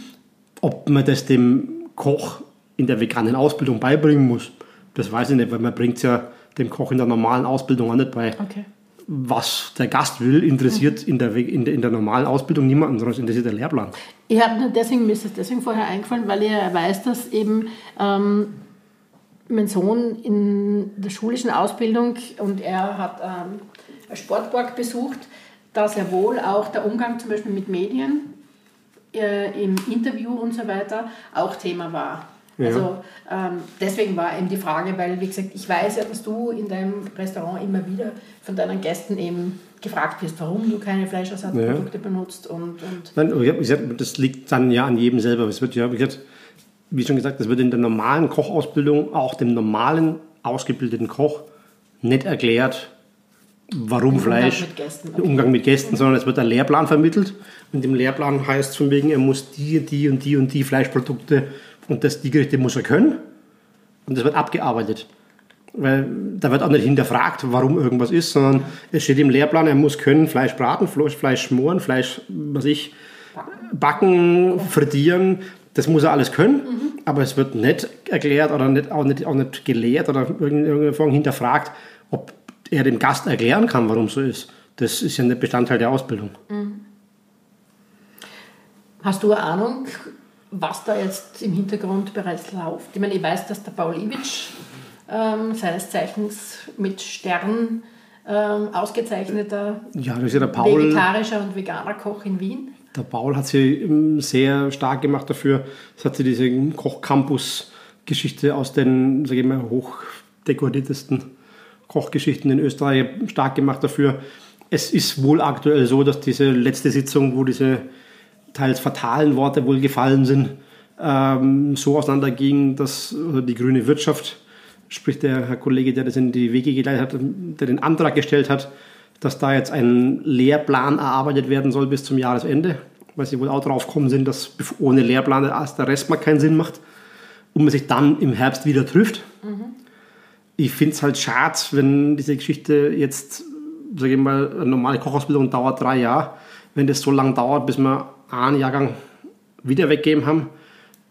Ob man das dem Koch in der veganen Ausbildung beibringen muss, das weiß ich nicht, weil man bringt es ja dem Koch in der normalen Ausbildung auch nicht bei. Okay. Was der Gast will, interessiert mhm. in, der, in, der, in der normalen Ausbildung niemanden, sondern interessiert der Lehrplan. Ich habe deswegen, mir ist es deswegen vorher eingefallen, weil ich weiß, dass eben ähm, mein Sohn in der schulischen Ausbildung und er hat ähm, ein Sportpark besucht, da sehr wohl auch der Umgang zum Beispiel mit Medien äh, im Interview und so weiter auch Thema war. Ja. Also ähm, deswegen war eben die Frage, weil wie gesagt, ich weiß ja, dass du in deinem Restaurant immer wieder von deinen Gästen eben gefragt wirst, warum du keine Fleischersatzprodukte ja. benutzt und, und Nein, das liegt dann ja an jedem selber. Es wird ja, gesagt, wie schon gesagt, das wird in der normalen Kochausbildung auch dem normalen ausgebildeten Koch nicht erklärt, warum Umgang Fleisch, mit Gästen, okay. Umgang mit Gästen, sondern es wird ein Lehrplan vermittelt und im Lehrplan heißt es von wegen, er muss die, die und die und die Fleischprodukte und das, die Gerichte muss er können und das wird abgearbeitet. Weil da wird auch nicht hinterfragt, warum irgendwas ist, sondern es steht im Lehrplan, er muss können Fleisch braten, Fleisch schmoren, Fleisch, was ich, backen, frittieren, das muss er alles können, mhm. aber es wird nicht erklärt oder nicht, auch, nicht, auch nicht gelehrt oder in irgendeiner Form hinterfragt, ob er dem Gast erklären kann, warum so ist. Das ist ja nicht Bestandteil der Ausbildung. Mhm. Hast du eine Ahnung, was da jetzt im Hintergrund bereits läuft? Ich meine, ich weiß, dass der Paul Iwitsch ähm, seines Zeichens mit Stern ähm, ausgezeichneter ja, ja Paul, vegetarischer und veganer Koch in Wien. Der Paul hat ähm, sehr stark gemacht dafür. Es hat sie diese Koch-Campus-Geschichte aus den, sage ich mal, hochdekoriertesten Kochgeschichten in Österreich stark gemacht dafür. Es ist wohl aktuell so, dass diese letzte Sitzung, wo diese teils fatalen Worte wohl gefallen sind, ähm, so auseinanderging, dass die grüne Wirtschaft sprich der Herr Kollege, der das in die Wege geleitet hat, der den Antrag gestellt hat, dass da jetzt ein Lehrplan erarbeitet werden soll bis zum Jahresende, weil sie wohl auch drauf gekommen sind, dass ohne Lehrplan der Rest mal keinen Sinn macht und man sich dann im Herbst wieder trifft. Mhm. Ich finde es halt schade, wenn diese Geschichte jetzt, sage ich mal, eine normale Kochausbildung dauert drei Jahre, wenn das so lange dauert, bis wir einen Jahrgang wieder weggeben haben,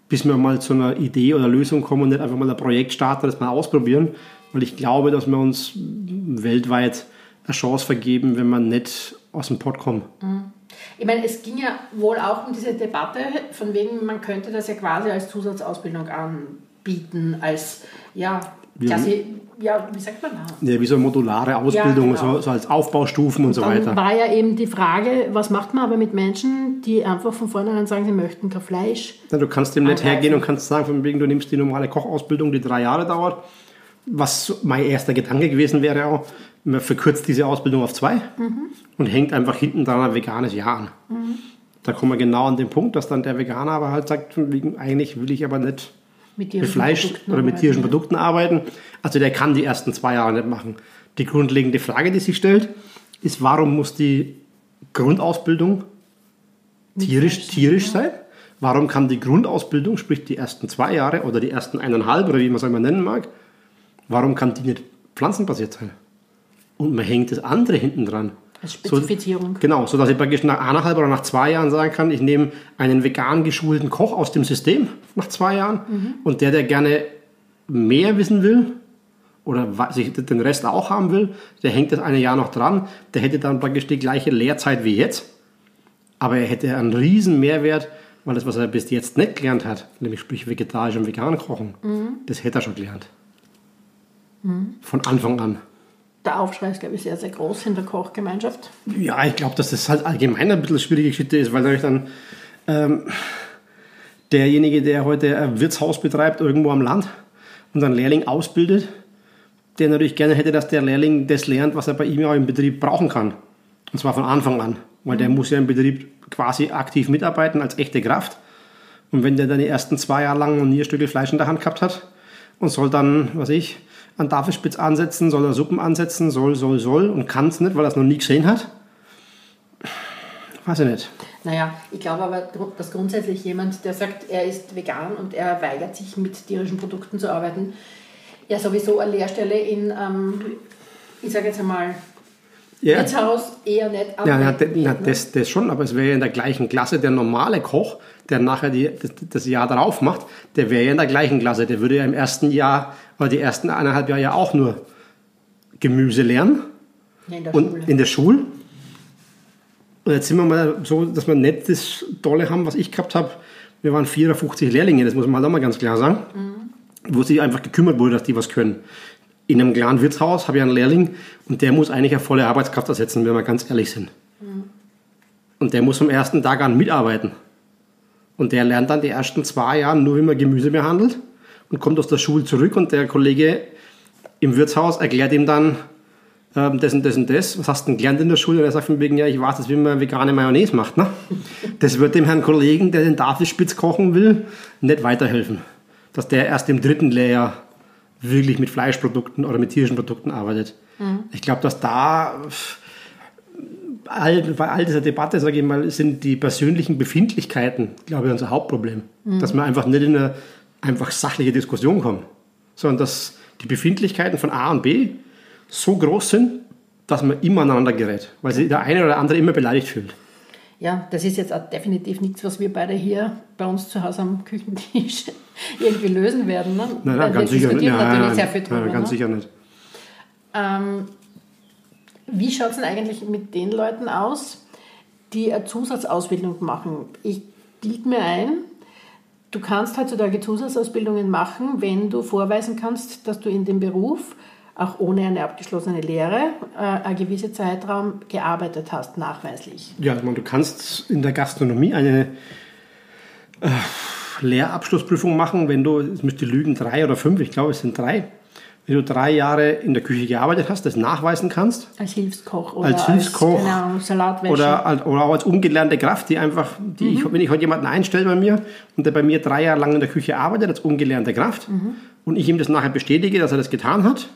bis wir mal zu einer Idee oder Lösung kommen und nicht einfach mal ein Projekt starten, das mal ausprobieren. Weil ich glaube, dass wir uns weltweit eine Chance vergeben, wenn wir nicht aus dem Pott kommen. Mhm. Ich meine, es ging ja wohl auch um diese Debatte, von wegen, man könnte das ja quasi als Zusatzausbildung anbieten, als ja, quasi, ja, wie sagt man da? Ja, wie so eine modulare Ausbildung, ja, genau. so, so, als Aufbaustufen und, und so weiter. Dann war ja eben die Frage, was macht man aber mit Menschen, die einfach von vornherein sagen, sie möchten kein Fleisch? Ja, du kannst dem nicht hergehen und kannst sagen, von wegen, du nimmst die normale Kochausbildung, die drei Jahre dauert. Was mein erster Gedanke gewesen wäre auch, man verkürzt diese Ausbildung auf zwei mhm. und hängt einfach hinten dran ein veganes Jahr an. Mhm. Da kommen wir genau an den Punkt, dass dann der Veganer aber halt sagt, von wegen, eigentlich will ich aber nicht mit, mit Fleisch Produkten oder mit tierischen. Produkten arbeiten. Also der kann die ersten zwei Jahre nicht machen. Die grundlegende Frage, die sich stellt, ist, warum muss die Grundausbildung tierisch, tierisch sein? Warum kann die Grundausbildung, sprich die ersten zwei Jahre oder die ersten eineinhalb oder wie man es einmal nennen mag, warum kann die nicht pflanzenbasiert sein? Und man hängt das andere hinten dran. Als Spezifizierung. So, genau, sodass ich praktisch nach eineinhalb oder nach zwei Jahren sagen kann, ich nehme einen vegan geschulten Koch aus dem System nach zwei Jahren mhm. und der, der gerne mehr wissen will oder sich den Rest auch haben will, der hängt das eine Jahr noch dran, der hätte dann praktisch die gleiche Lehrzeit wie jetzt, aber er hätte einen riesen Mehrwert, weil das, was er bis jetzt nicht gelernt hat, nämlich sprich vegetarisch und vegan kochen, mhm. das hätte er schon gelernt. Mhm. Von Anfang an der Aufschrei ist, glaube ich, sehr, sehr groß in der Kochgemeinschaft. Ja, ich glaube, dass das halt allgemein ein bisschen schwierige Geschichte ist, weil natürlich dann ähm, derjenige, der heute ein Wirtshaus betreibt, irgendwo am Land und einen Lehrling ausbildet, der natürlich gerne hätte, dass der Lehrling das lernt, was er bei ihm ja im Betrieb brauchen kann. Und zwar von Anfang an. Weil der mhm. muss ja im Betrieb quasi aktiv mitarbeiten als echte Kraft. Und wenn der dann die ersten zwei Jahre lang ein Stücke Fleisch in der Hand gehabt hat und soll dann, was ich, an Tafelspitz ansetzen, soll er Suppen ansetzen, soll, soll, soll und kann es nicht, weil er es noch nie gesehen hat? Weiß ich nicht. Naja, ich glaube aber, dass grundsätzlich jemand, der sagt, er ist vegan und er weigert sich mit tierischen Produkten zu arbeiten, ja sowieso eine Lehrstelle in, ähm, ich sage jetzt einmal, ja. Wirtshaus eher nicht Ja, ja, na, das, das schon, aber es wäre ja in der gleichen Klasse der normale Koch, der nachher die, das, das Jahr darauf macht, der wäre ja in der gleichen Klasse. Der würde ja im ersten Jahr oder die ersten eineinhalb Jahre ja auch nur Gemüse lernen. Ja, in der und Schule. in der Schule. Und jetzt sind wir mal so, dass wir nicht das Tolle haben, was ich gehabt habe. Wir waren 54 Lehrlinge, das muss man halt auch mal ganz klar sagen. Mhm. wo sich einfach gekümmert wurde, dass die was können. In einem kleinen Wirtshaus habe ich einen Lehrling und der muss eigentlich eine volle Arbeitskraft ersetzen, wenn wir ganz ehrlich sind. Und der muss vom ersten Tag an mitarbeiten. Und der lernt dann die ersten zwei Jahre nur, wie man Gemüse behandelt und kommt aus der Schule zurück und der Kollege im Wirtshaus erklärt ihm dann ähm, das und das und das. Was hast du denn gelernt in der Schule? Und er sagt von wegen, ja, ich weiß jetzt, wie man vegane Mayonnaise macht. Ne? Das wird dem Herrn Kollegen, der den Tafelspitz kochen will, nicht weiterhelfen. Dass der erst im dritten Lehrjahr wirklich mit Fleischprodukten oder mit tierischen Produkten arbeitet. Mhm. Ich glaube, dass da all, bei all dieser Debatte, sage ich mal, sind die persönlichen Befindlichkeiten, glaube ich, unser Hauptproblem. Mhm. Dass wir einfach nicht in eine einfach sachliche Diskussion kommen, sondern dass die Befindlichkeiten von A und B so groß sind, dass man immer aneinander gerät, weil sich der eine oder der andere immer beleidigt fühlt. Ja, das ist jetzt auch definitiv nichts, was wir beide hier bei uns zu Hause am Küchentisch irgendwie lösen werden. Ne? Nein, nein, ganz sicher nicht. Nein, nein, sehr viel drüber, nein, ganz ne? sicher nicht. Ähm, wie schaut es denn eigentlich mit den Leuten aus, die eine Zusatzausbildung machen? Ich bilde mir ein, du kannst heutzutage Zusatzausbildungen machen, wenn du vorweisen kannst, dass du in dem Beruf auch ohne eine abgeschlossene Lehre äh, einen gewissen Zeitraum gearbeitet hast, nachweislich. Ja, ich meine, du kannst in der Gastronomie eine äh, Lehrabschlussprüfung machen, wenn du, es müsste lügen, drei oder fünf, ich glaube es sind drei, wenn du drei Jahre in der Küche gearbeitet hast, das nachweisen kannst. Als Hilfskoch oder als, Hilfskoch, als Ahnung, Salatwäsche. Oder, oder auch als ungelernte Kraft, die einfach, die mhm. ich, wenn ich heute jemanden einstelle bei mir und der bei mir drei Jahre lang in der Küche arbeitet als ungelernte Kraft mhm. und ich ihm das nachher bestätige, dass er das getan hat,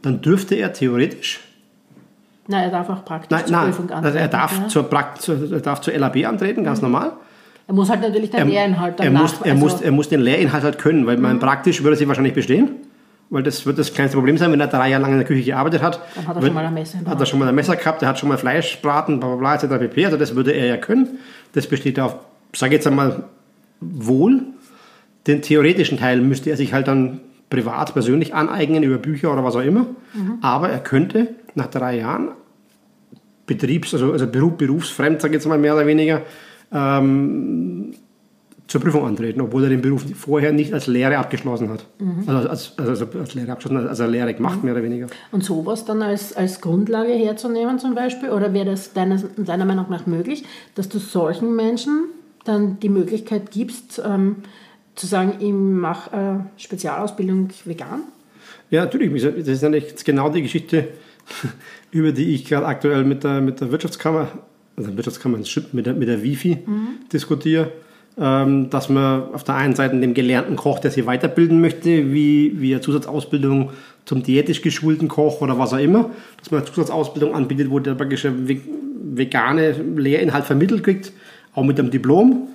dann dürfte er theoretisch Nein, er darf auch praktisch nein, zur nein, Prüfung antreten. Also er, darf ja. zur Prakt zur, er darf zur LAB antreten, ganz mhm. normal. Er muss halt natürlich den er, Lehrinhalt dann er muss, er, also muss, er muss den Lehrinhalt halt können, weil mhm. man praktisch würde sie wahrscheinlich bestehen weil das wird das kleinste Problem sein, wenn er drei Jahre lang in der Küche gearbeitet hat. Dann hat er wird, schon mal ein Messer. Hat er schon mal ein Messer gehabt, er hat schon mal Fleisch braten, bla bla bla, etc. pp. Also das würde er ja können. Das besteht auf, sage jetzt einmal, wohl. Den theoretischen Teil müsste er sich halt dann privat, persönlich aneignen über Bücher oder was auch immer. Mhm. Aber er könnte nach drei Jahren Betriebs-, also, also Beruf, berufsfremd, sage ich jetzt mal mehr oder weniger, ähm, zur Prüfung antreten, obwohl er den Beruf vorher nicht als Lehre abgeschlossen hat. Mhm. Also, als, also als Lehre abgeschlossen, also Lehre gemacht, mhm. mehr oder weniger. Und sowas dann als, als Grundlage herzunehmen zum Beispiel? Oder wäre das deiner, deiner Meinung nach möglich, dass du solchen Menschen dann die Möglichkeit gibst, ähm, zu sagen, ich mache äh, Spezialausbildung vegan? Ja, natürlich. Das ist eigentlich genau die Geschichte, über die ich gerade aktuell mit der, mit der Wirtschaftskammer, also Wirtschaftskammer, mit der, mit der Wifi mhm. diskutiere ähm, dass man auf der einen Seite dem gelernten Koch, der sich weiterbilden möchte, wie, wie eine Zusatzausbildung zum diätisch geschulten Koch oder was auch immer, dass man eine Zusatzausbildung anbietet, wo der praktisch vegane Lehrinhalt vermittelt kriegt, auch mit einem Diplom.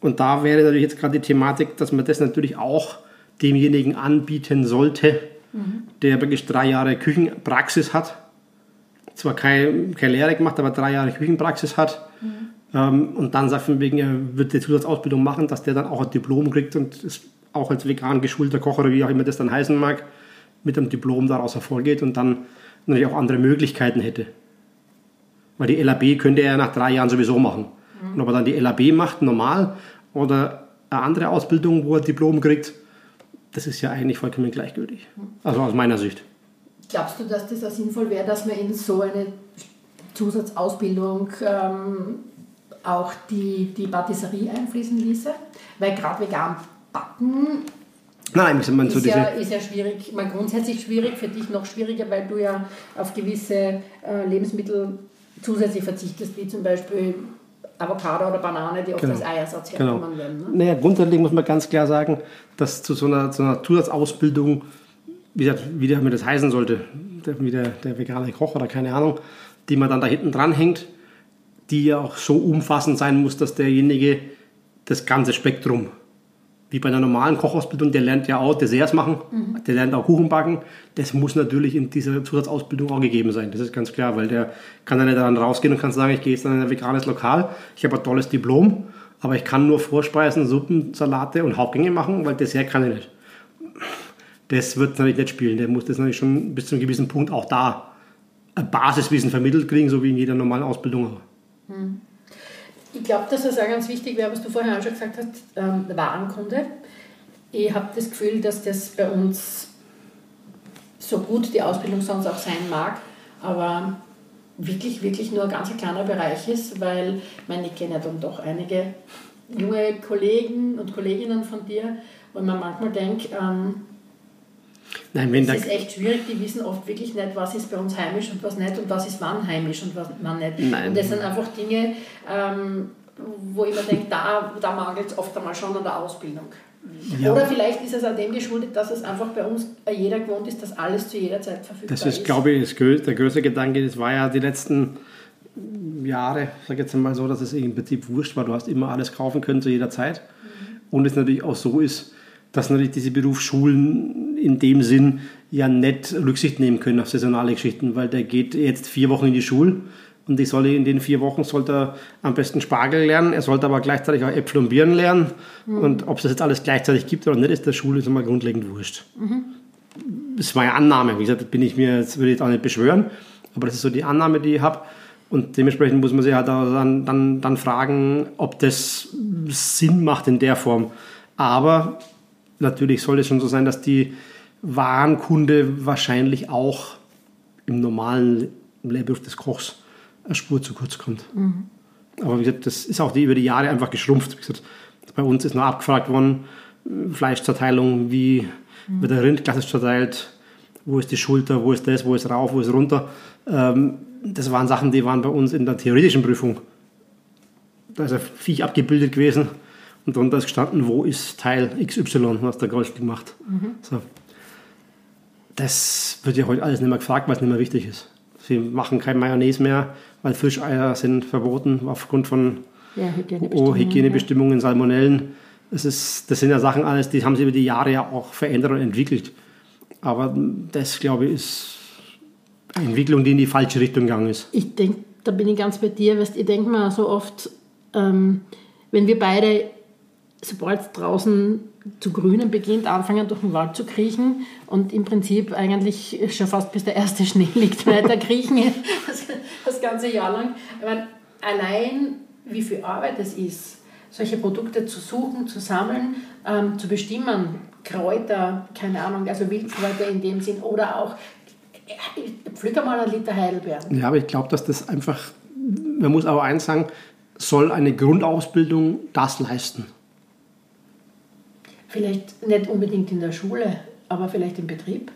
Und da wäre natürlich jetzt gerade die Thematik, dass man das natürlich auch demjenigen anbieten sollte, mhm. der praktisch drei Jahre Küchenpraxis hat. Zwar keine, keine Lehre gemacht, aber drei Jahre Küchenpraxis hat. Mhm ähm, und dann sagt von wegen, er wird die Zusatzausbildung machen, dass der dann auch ein Diplom kriegt und ist auch als vegan geschulter Koch oder wie auch immer das dann heißen mag, mit einem Diplom daraus hervorgeht und dann natürlich auch andere Möglichkeiten hätte. Weil die LAB könnte er nach drei Jahren sowieso machen. Mhm. Und ob er dann die LAB macht, normal, oder eine andere Ausbildung, wo er ein Diplom kriegt, das ist ja eigentlich vollkommen gleichgültig. Also aus meiner Sicht. Glaubst du, dass das auch sinnvoll wäre, dass man in so eine Zusatzausbildung ähm, auch die, die Patisserie einfließen ließe, weil gerade vegan backen Nein, ich meine, so ist, ja, ist ja schwierig, mal grundsätzlich schwierig, für dich noch schwieriger, weil du ja auf gewisse äh, Lebensmittel zusätzlich verzichtest, wie zum Beispiel Avocado oder Banane, die oft genau. als Eiersatz genau. hergenommen genau. werden. Ne? Naja, grundsätzlich muss man ganz klar sagen, dass zu so einer, so einer Zusatzausbildung, wie, das, wie der, das heißen sollte, der, wie der, der vegane Koch oder keine Ahnung, die man dann da hinten dran hängt, die ja auch so umfassend sein muss, dass derjenige das ganze Spektrum, wie bei einer normalen Kochausbildung, der lernt ja auch Desserts machen, mhm. der lernt auch Kuchen backen, das muss natürlich in dieser Zusatzausbildung auch gegeben sein, das ist ganz klar, weil der kann dann nicht daran rausgehen und kann sagen, ich gehe jetzt in ein veganes Lokal, ich habe ein tolles Diplom, aber ich kann nur Vorspeisen, Suppen, Salate und Hauptgänge machen, weil Dessert kann ich nicht. Das wird natürlich nicht spielen, der muss das natürlich schon bis zu einem gewissen Punkt auch da ein Basiswissen vermittelt kriegen, so wie in jeder normalen Ausbildung. Hm. Ich glaube, dass es auch ganz wichtig wäre, was du vorher auch schon gesagt hast, ähm, Warenkunde. ich habe das Gefühl, dass das bei uns so gut die Ausbildung sonst auch sein mag, aber wirklich, wirklich nur ein ganz kleiner Bereich ist, weil ich meine, ich kenne ja dann doch einige junge Kollegen und Kolleginnen von dir, wo man manchmal denkt, ähm, Nein, wenn das ist echt schwierig, die wissen oft wirklich nicht, was ist bei uns heimisch und was nicht und was ist wann heimisch und was wann nicht. Nein. Und das sind einfach Dinge, ähm, wo ich mir denke, da, da mangelt es oft einmal schon an der Ausbildung. Ja. Oder vielleicht ist es auch dem geschuldet, dass es einfach bei uns jeder gewohnt ist, dass alles zu jeder Zeit verfügbar ist. Das ist, glaube ich, der größte Gedanke. Das war ja die letzten Jahre, sage jetzt mal so, dass es im Prinzip wurscht war. Du hast immer alles kaufen können zu jeder Zeit. Mhm. Und es natürlich auch so ist, dass natürlich diese Berufsschulen in dem Sinn ja nicht Rücksicht nehmen können auf saisonale Geschichten, weil der geht jetzt vier Wochen in die Schule und ich soll in den vier Wochen sollte er am besten Spargel lernen, er sollte aber gleichzeitig auch Äpfel und Birnen lernen. Mhm. Und ob es das jetzt alles gleichzeitig gibt oder nicht, ist der Schule ist immer grundlegend wurscht. Mhm. Das war eine Annahme. Wie gesagt, bin ich mir, das würde ich jetzt auch nicht beschwören, aber das ist so die Annahme, die ich habe. Und dementsprechend muss man sich halt dann, dann, dann fragen, ob das Sinn macht in der Form. Aber natürlich soll es schon so sein, dass die Warenkunde wahrscheinlich auch im normalen Lehrberuf des Kochs eine Spur zu kurz kommt. Mhm. Aber wie gesagt, das ist auch die, über die Jahre einfach geschrumpft. Wie gesagt, bei uns ist noch abgefragt worden, Fleischzerteilung, wie mhm. wird der Rind klassisch zerteilt, wo ist die Schulter, wo ist das, wo ist rauf, wo ist runter. Ähm, das waren Sachen, die waren bei uns in der theoretischen Prüfung. Da ist ein Viech abgebildet gewesen und drunter ist gestanden, wo ist Teil XY, was der Goldstück macht. Mhm. So. Das wird ja heute alles nicht mehr gefragt, weil es nicht mehr wichtig ist. Sie machen kein Mayonnaise mehr, weil Fischeier sind verboten aufgrund von ja, Hygienebestimmungen, oh, Hygienebestimmungen ja. Salmonellen. Das, ist, das sind ja Sachen alles, die haben sie über die Jahre ja auch verändert und entwickelt. Aber das, glaube ich, ist eine Entwicklung, die in die falsche Richtung gegangen ist. Ich denke, da bin ich ganz bei dir, weil ich denke mir so oft, ähm, wenn wir beide sobald es draußen zu grünen beginnt, anfangen durch den Wald zu kriechen und im Prinzip eigentlich schon fast bis der erste Schnee liegt, weiter kriechen das, das ganze Jahr lang. Meine, allein wie viel Arbeit es ist, solche Produkte zu suchen, zu sammeln, ähm, zu bestimmen, Kräuter, keine Ahnung, also Wildkräuter in dem Sinn oder auch pflück mal einen Liter Heidelbeeren. Ja, aber ich glaube, dass das einfach, man muss aber eins sagen, soll eine Grundausbildung das leisten. Vielleicht nicht unbedingt in der Schule, aber vielleicht im Betrieb?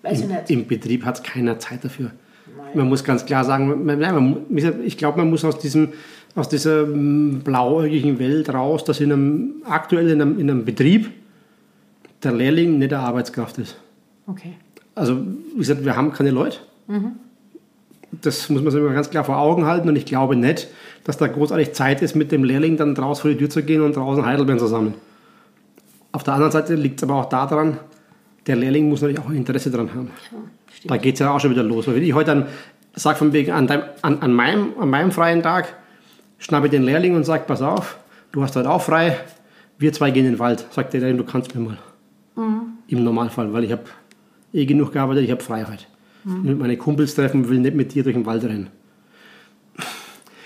Weiß Im, ich nicht. Im Betrieb hat es keiner Zeit dafür. Nein. Man muss ganz klar sagen, man, ich glaube, man muss aus, diesem, aus dieser mm, blauäugigen Welt raus, dass in einem, aktuell in einem, in einem Betrieb der Lehrling nicht der Arbeitskraft ist. Okay. Also, wie gesagt, wir haben keine Leute. Mhm. Das muss man sich immer ganz klar vor Augen halten und ich glaube nicht, dass da großartig Zeit ist, mit dem Lehrling dann draußen vor die Tür zu gehen und draußen Heidelbeeren zu sammeln. Auf der anderen Seite liegt es aber auch daran, der Lehrling muss natürlich auch Interesse daran haben. Ja, da geht es ja auch schon wieder los. Weil wenn ich heute dann sage von wegen, an, deinem, an, an, meinem, an meinem freien Tag, schnappe ich den Lehrling und sage, pass auf, du hast heute auch frei, wir zwei gehen in den Wald. Sagt der Lehrling, du kannst mir mal. Mhm. Im Normalfall, weil ich habe eh genug gearbeitet, ich habe Freiheit. Mhm. Ich will meine Kumpels treffen, will nicht mit dir durch den Wald rennen.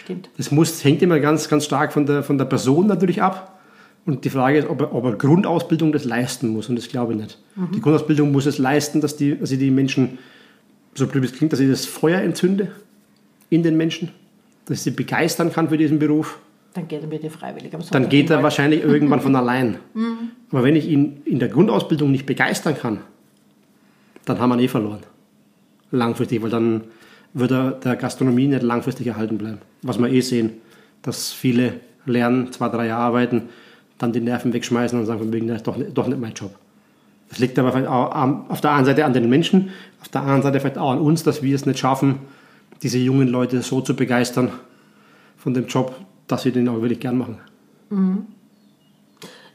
Stimmt. Das muss, hängt immer ganz, ganz stark von der, von der Person natürlich ab. Und die Frage ist, ob er, ob er Grundausbildung das leisten muss. Und das glaube ich nicht. Mhm. Die Grundausbildung muss es leisten, dass, die, dass die Menschen, so blöd es klingt, dass ich das Feuer entzünde in den Menschen, dass ich sie begeistern kann für diesen Beruf. Dann geht er bitte freiwillig. Dann geht er wahrscheinlich irgendwann von allein. Mhm. Aber wenn ich ihn in der Grundausbildung nicht begeistern kann, dann haben wir ihn eh verloren. Langfristig, weil dann wird er der Gastronomie nicht langfristig erhalten bleiben. Was wir eh sehen, dass viele lernen, zwei, drei Jahre arbeiten, dann die Nerven wegschmeißen und sagen, von wegen, das ist doch, doch nicht mein Job. Das liegt aber vielleicht auch auf der einen Seite an den Menschen, auf der anderen Seite vielleicht auch an uns, dass wir es nicht schaffen, diese jungen Leute so zu begeistern von dem Job, dass sie den auch wirklich gern machen. Mhm.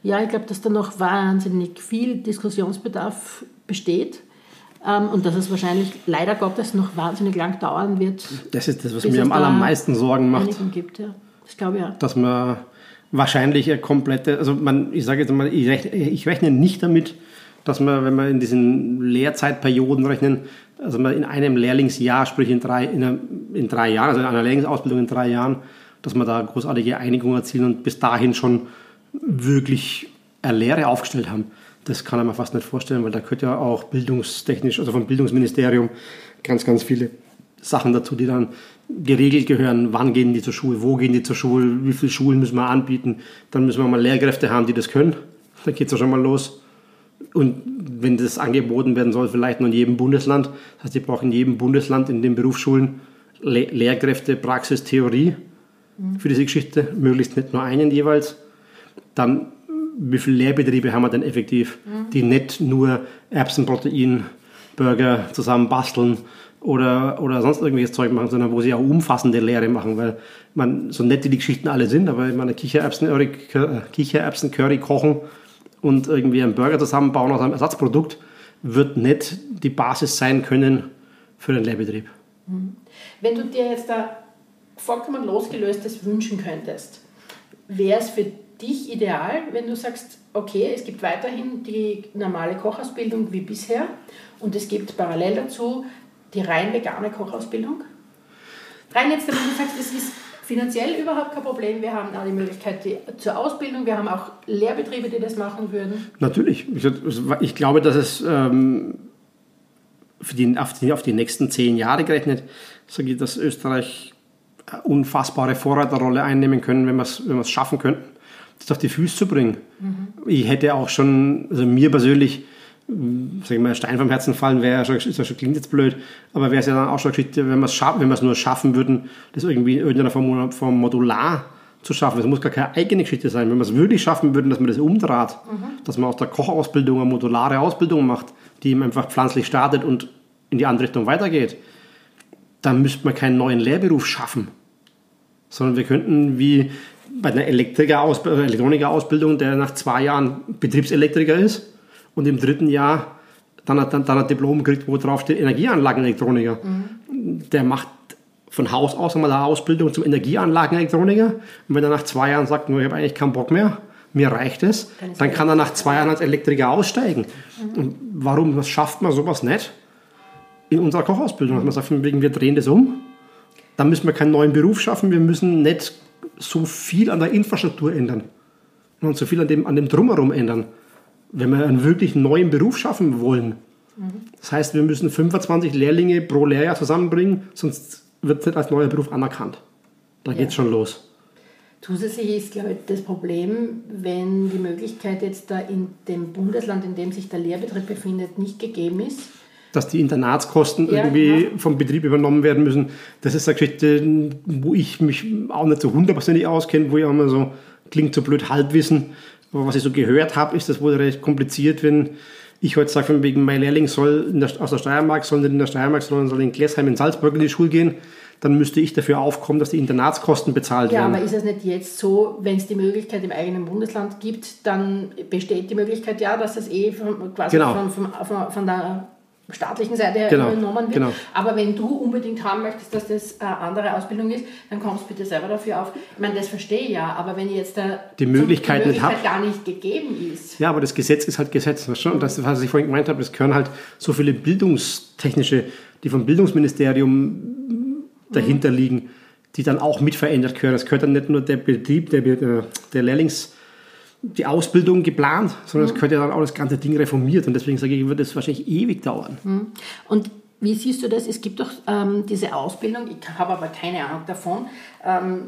Ja, ich glaube, dass da noch wahnsinnig viel Diskussionsbedarf besteht ähm, und dass es wahrscheinlich leider Gottes noch wahnsinnig lang dauern wird. Das ist das, was mir am allermeisten Sorgen macht. Gibt, ja. Das glaube ich ja. Dass man wahrscheinlich eine komplette, also man, ich sage jetzt mal, ich rechne, ich rechne nicht damit, dass man, wenn wir in diesen Lehrzeitperioden rechnen, also man in einem Lehrlingsjahr, sprich in drei, in, in drei Jahren, also in einer Lehrlingsausbildung in drei Jahren, dass man da großartige Einigungen erzielen und bis dahin schon wirklich eine Lehre aufgestellt haben. Das kann man fast nicht vorstellen, weil da gehört ja auch bildungstechnisch, also vom Bildungsministerium, ganz, ganz viele Sachen dazu, die dann geregelt gehören. Wann gehen die zur Schule, wo gehen die zur Schule, wie viele Schulen müssen wir anbieten. Dann müssen wir mal Lehrkräfte haben, die das können. Dann geht es ja schon mal los. Und wenn das angeboten werden soll, vielleicht nur in jedem Bundesland. Das heißt, die brauchen in jedem Bundesland in den Berufsschulen Le Lehrkräfte, Praxis, Theorie für diese Geschichte, möglichst nicht nur einen jeweils. Dann, wie viele Lehrbetriebe haben wir denn effektiv, die nicht nur Erbsenprotein, Burger zusammen basteln oder, oder sonst irgendwelches Zeug machen, sondern wo sie auch umfassende Lehre machen, weil man, so nett die Geschichten alle sind, aber ich meine, Kichererbsen-Curry Kichererbsen kochen und irgendwie einen Burger zusammenbauen aus einem Ersatzprodukt wird nicht die Basis sein können für den Lehrbetrieb. Wenn du dir jetzt da vollkommen losgelöstes wünschen könntest, wäre es für dich ideal, wenn du sagst, okay, es gibt weiterhin die normale Kochausbildung wie bisher und es gibt parallel dazu die rein vegane Kochausbildung? Rein jetzt, damit du sagst, es ist finanziell überhaupt kein Problem. Wir haben auch die Möglichkeit die, zur Ausbildung. Wir haben auch Lehrbetriebe, die das machen würden. Natürlich. Ich, glaube, dass es ähm, für die, auf, die, auf die nächsten zehn Jahre gerechnet, sage ich, dass Österreich eine unfassbare Vorreiterrolle einnehmen können, wenn wir es wenn schaffen könnten, das auf die Füße zu bringen. Mhm. Ich hätte auch schon, also mir persönlich, sag ich mal, Stein vom Herzen fallen wäre, schon, ist schon, klingt jetzt blöd, aber wäre es ja dann auch schon Geschichte, wenn wir es schaffen, wenn wir es nur schaffen würden, das irgendwie in irgendeiner Form, Form modular zu schaffen. Es muss gar keine eigene Geschichte sein. Wenn wir es wirklich schaffen würden, dass man das umdraht, mhm. dass man aus der Kochausbildung eine modulare Ausbildung macht, die einfach pflanzlich startet und in die andere Richtung weitergeht, dann müsste man keinen neuen Lehrberuf schaffen, sondern wir könnten wie bei einer Elektriker-Ausbildung, Elektronikerausbildung, der nach zwei Jahren Betriebselektriker ist und im dritten Jahr dann, dann, dann ein Diplom kriegt, wo drauf steht Energieanlagenelektroniker. Mhm. Der macht von Haus aus einmal eine Ausbildung zum Energieanlagenelektroniker und wenn er nach zwei Jahren sagt, nur ich habe eigentlich keinen Bock mehr, mir reicht es, dann kann er nach zwei Jahren als Elektriker aussteigen. Mhm. Und warum was schafft man sowas nicht? in unserer Kochausbildung, dass man sagt, wir drehen das um. Dann müssen wir keinen neuen Beruf schaffen, wir müssen nicht so viel an der Infrastruktur ändern und so viel an dem, an dem Drumherum ändern, wenn wir einen wirklich neuen Beruf schaffen wollen. Das heißt, wir müssen 25 Lehrlinge pro Lehrjahr zusammenbringen, sonst wird es nicht als neuer Beruf anerkannt. Da ja. geht es schon los. Zusätzlich ist, glaube ich, das Problem, wenn die Möglichkeit jetzt da in dem Bundesland, in dem sich der Lehrbetrieb befindet, nicht gegeben ist, dass die Internatskosten ja, irgendwie ja. vom Betrieb übernommen werden müssen. Das ist eine Geschichte, wo ich mich auch nicht so hundertprozentig auskenne, wo ich auch immer so, klingt so blöd, Halbwissen. Aber was ich so gehört habe, ist das wohl recht kompliziert, wenn ich heute sage, von wegen, mein Lehrling soll der, aus der Steiermark, soll nicht in der Steiermark, sondern soll in Glesheim in Salzburg in die Schule gehen, dann müsste ich dafür aufkommen, dass die Internatskosten bezahlt ja, werden. Ja, aber ist es nicht jetzt so, wenn es die Möglichkeit im eigenen Bundesland gibt, dann besteht die Möglichkeit ja, dass es eh von, quasi genau. von, von, von, von der staatlichen Seite genau, übernommen wird. Genau. Aber wenn du unbedingt haben möchtest, dass das eine andere Ausbildung ist, dann kommst bitte selber dafür auf. Ich meine, das verstehe ich ja, aber wenn jetzt da die Möglichkeit, die Möglichkeit gar nicht gegeben ist. Ja, aber das Gesetz ist halt Gesetz. Weißt du? Und das, was ich vorhin gemeint habe, das gehören halt so viele bildungstechnische, die vom Bildungsministerium dahinter liegen, die dann auch mit verändert gehören. Das gehört dann nicht nur der Betrieb, der, der Lehrlings- die Ausbildung geplant, sondern es mhm. ja dann auch das ganze Ding reformiert. Und deswegen sage ich, wird es wahrscheinlich ewig dauern. Mhm. Und wie siehst du das? Es gibt doch ähm, diese Ausbildung, ich habe aber keine Ahnung davon. Ähm,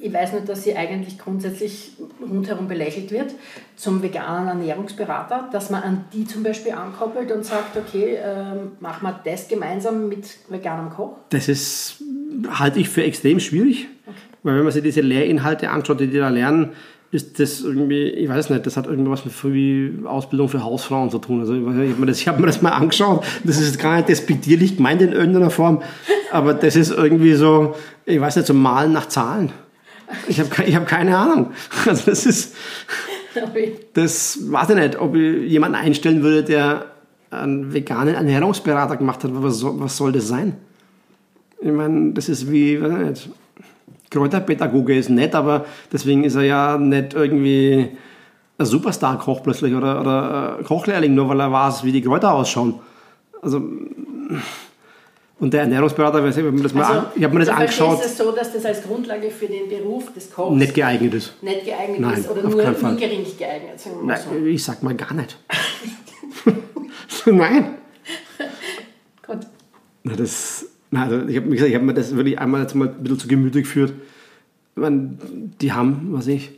ich weiß nur, dass sie eigentlich grundsätzlich rundherum belächelt wird, zum veganen Ernährungsberater, dass man an die zum Beispiel ankoppelt und sagt, okay, ähm, machen wir das gemeinsam mit veganem Koch? Das ist, halte ich für extrem schwierig, okay. weil wenn man sich diese Lehrinhalte anschaut, die die da lernen, ist das irgendwie, ich weiß nicht, das hat irgendwas mit Ausbildung für Hausfrauen zu tun. Also ich habe mir, das, hab mir das mal angeschaut. Das ist gar nicht despektierlich gemeint in irgendeiner Form, aber das ist irgendwie so, ich weiß nicht, so Malen nach Zahlen. Ich habe ich hab keine Ahnung. Also das ist, das weiß ich nicht, ob ich jemanden einstellen würde, der einen veganen Ernährungsberater gemacht hat. Was soll, was soll das sein? Ich meine, das ist wie, weiß ich nicht, Kräuterpädagoge ist nett, aber deswegen ist er ja nicht irgendwie ein Superstar-Koch plötzlich oder, oder Kochlehrling, nur weil er weiß, wie die Kräuter ausschauen. Also Und der Ernährungsberater, ich habe mir das, Also, an, ich hab mir das angeschaut, verstehst es so, dass das als Grundlage für den Beruf des Kochs nicht geeignet ist. nicht geeignet Nein, ist oder nur ungeringig geeignet, mal so. Nein, ich sag mal gar nicht. Nein. Gut. Na, das, also ich habe gesagt, ich habe mir das wirklich einmal jetzt mal ein bisschen zu Gemüte geführt. Ich meine, die haben, was ich,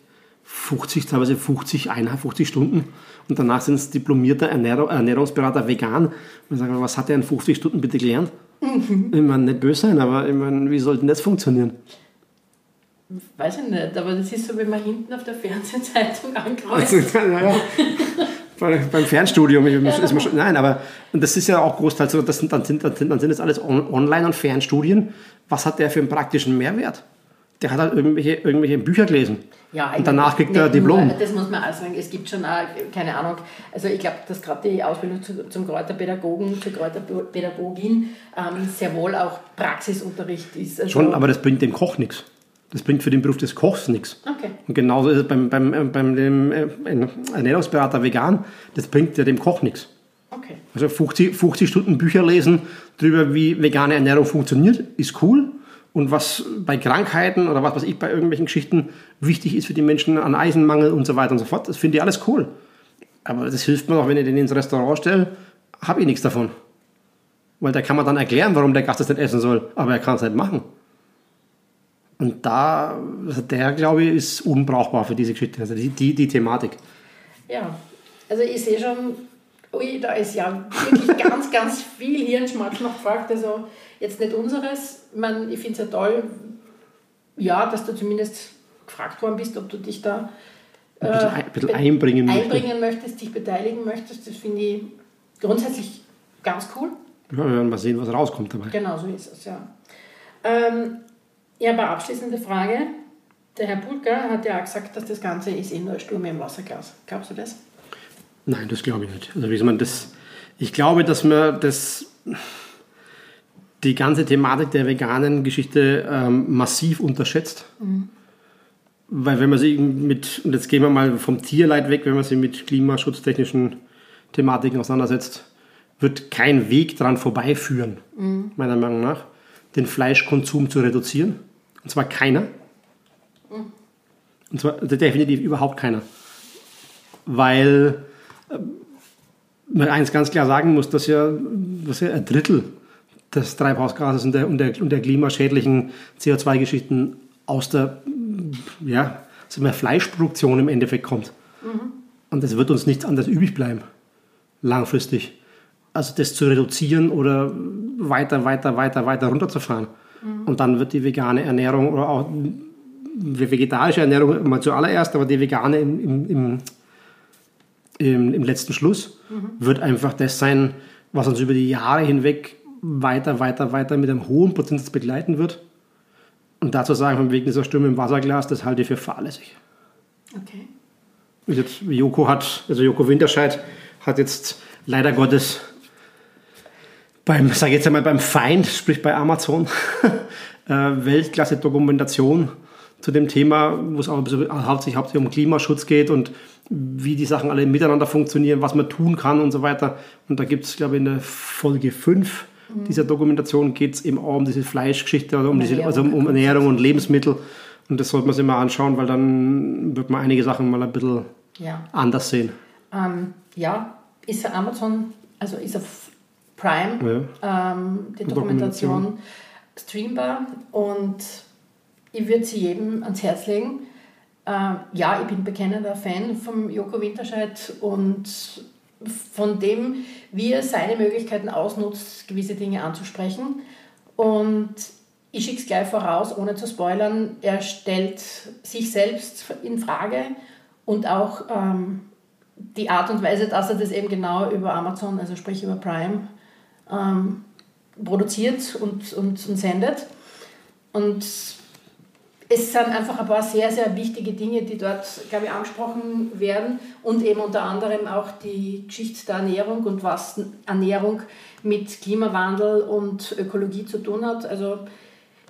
50, teilweise 50, 51 Stunden und danach sind es diplomierter Ernährung, Ernährungsberater vegan. Und ich sage, was hat der in 50 Stunden bitte gelernt? Mhm. Ich meine, nicht böse sein, aber ich meine, wie sollte das funktionieren? Weiß ich nicht, aber das ist so, wenn man hinten auf der Fernsehzeitung ankreuzt. Also, ja, ja. Bei, beim Fernstudium ich, ist man schon, nein, aber und das ist ja auch großteils so, das sind, dann, sind, dann, sind, dann sind das alles on, Online- und Fernstudien. Was hat der für einen praktischen Mehrwert? Der hat halt irgendwelche, irgendwelche Bücher gelesen. Ja, und danach kriegt er Diplom. Das muss man auch sagen. Es gibt schon auch, keine Ahnung, also ich glaube, dass gerade die Ausbildung zu, zum Kräuterpädagogen, zur Kräuterpädagogin ähm, sehr wohl auch Praxisunterricht ist. Also, Schon, aber das bringt dem Koch nichts. Das bringt für den Beruf des Kochs nichts. Okay. Und genauso ist es beim, beim, äh, beim dem, äh, Ernährungsberater vegan. Das bringt ja dem Koch nichts. Okay. Also 50, 50 Stunden Bücher lesen darüber, wie vegane Ernährung funktioniert, ist cool. Und was bei Krankheiten oder was weiß ich bei irgendwelchen Geschichten wichtig ist für die Menschen an Eisenmangel und so weiter und so fort, das finde ich alles cool. Aber das hilft mir auch, wenn ich den ins Restaurant stelle, habe ich nichts davon. Weil da kann man dann erklären, warum der Gast das nicht essen soll, aber er kann es nicht machen. Und da, also der glaube ich, ist unbrauchbar für diese Geschichte, also die, die, die Thematik. Ja, also ich sehe schon, ui, da ist ja wirklich ganz, ganz viel Hirnschmalz noch gefragt. Also jetzt nicht unseres. Ich, meine, ich finde es ja toll, ja, dass du zumindest gefragt worden bist, ob du dich da Ein bisschen, äh, ein bisschen be- einbringen möchte. einbringen möchtest, dich beteiligen möchtest. Das finde ich grundsätzlich ganz cool. Ja, wir werden mal sehen, was rauskommt dabei. Genau so ist es, ja. Ähm, ja, aber abschließende Frage. Der Herr Pulker hat ja auch gesagt, dass das Ganze ist eh nur ein Sturm im Wasserglas. Glaubst du das? Nein, das glaube ich nicht. Also wie soll man das? Ich glaube, dass man das die ganze Thematik der veganen Geschichte ähm, massiv unterschätzt. Weil wenn man sich mit, und jetzt gehen wir mal vom Tierleid weg, wenn man sich mit klimaschutztechnischen Thematiken auseinandersetzt, wird kein Weg dran vorbeiführen, meiner Meinung nach, den Fleischkonsum zu reduzieren. Und zwar keiner. Und zwar definitiv überhaupt keiner. Weil man eins ganz klar sagen muss, dass ja, dass ja ein Drittel des Treibhausgases und der, und der, und der klimaschädlichen CO2-Geschichten aus der ja, sagen wir, Fleischproduktion im Endeffekt kommt. Und es wird uns nichts anderes übrig bleiben, langfristig. Also das zu reduzieren oder weiter, weiter, weiter, weiter runterzufahren. Und dann wird die vegane Ernährung oder auch die vegetarische Ernährung mal zuallererst, aber die vegane im, im, im im, im letzten Schluss, wird einfach das sein, was uns über die Jahre hinweg weiter, weiter, weiter mit einem hohen Prozentsatz begleiten wird. Und dazu sagen, von wegen dieser Stimme im Wasserglas, das halte ich für fahrlässig. Okay. Und Jetzt, Joko hat, also Joko Winterscheid hat jetzt leider Gottes beim, sag jetzt einmal beim Feind, sprich bei Amazon, äh, Weltklasse-Dokumentation zu dem Thema, wo es auch hauptsächlich, hauptsächlich um Klimaschutz geht und wie die Sachen alle miteinander funktionieren, was man tun kann und so weiter. Und da gibt es, glaube ich, in der Folge 5 dieser Dokumentation geht es eben auch um diese Fleischgeschichte, also um, diese, also um, Ernährung und Lebensmittel. Und das sollte man sich mal anschauen, weil dann wird man einige Sachen mal ein bisschen Ja. anders sehen. Ähm, ja, ist Amazon, also ist auf Prime ähm, die Dokumentation, Dokumentation. streambar und ich würde sie jedem ans Herz legen. Äh, ja, ich bin bekennender Fan von Joko Winterscheid und von dem, wie er seine Möglichkeiten ausnutzt, gewisse Dinge anzusprechen. Und ich schicke es gleich voraus, ohne zu spoilern. Er stellt sich selbst in Frage und auch ähm, die Art und Weise, dass er das eben genau über Amazon, also sprich über Prime, ähm, produziert und, und, und sendet. Und es sind einfach ein paar sehr, sehr wichtige Dinge, die dort, glaube ich, angesprochen werden und eben unter anderem auch die Geschichte der Ernährung und was Ernährung mit Klimawandel und Ökologie zu tun hat. Also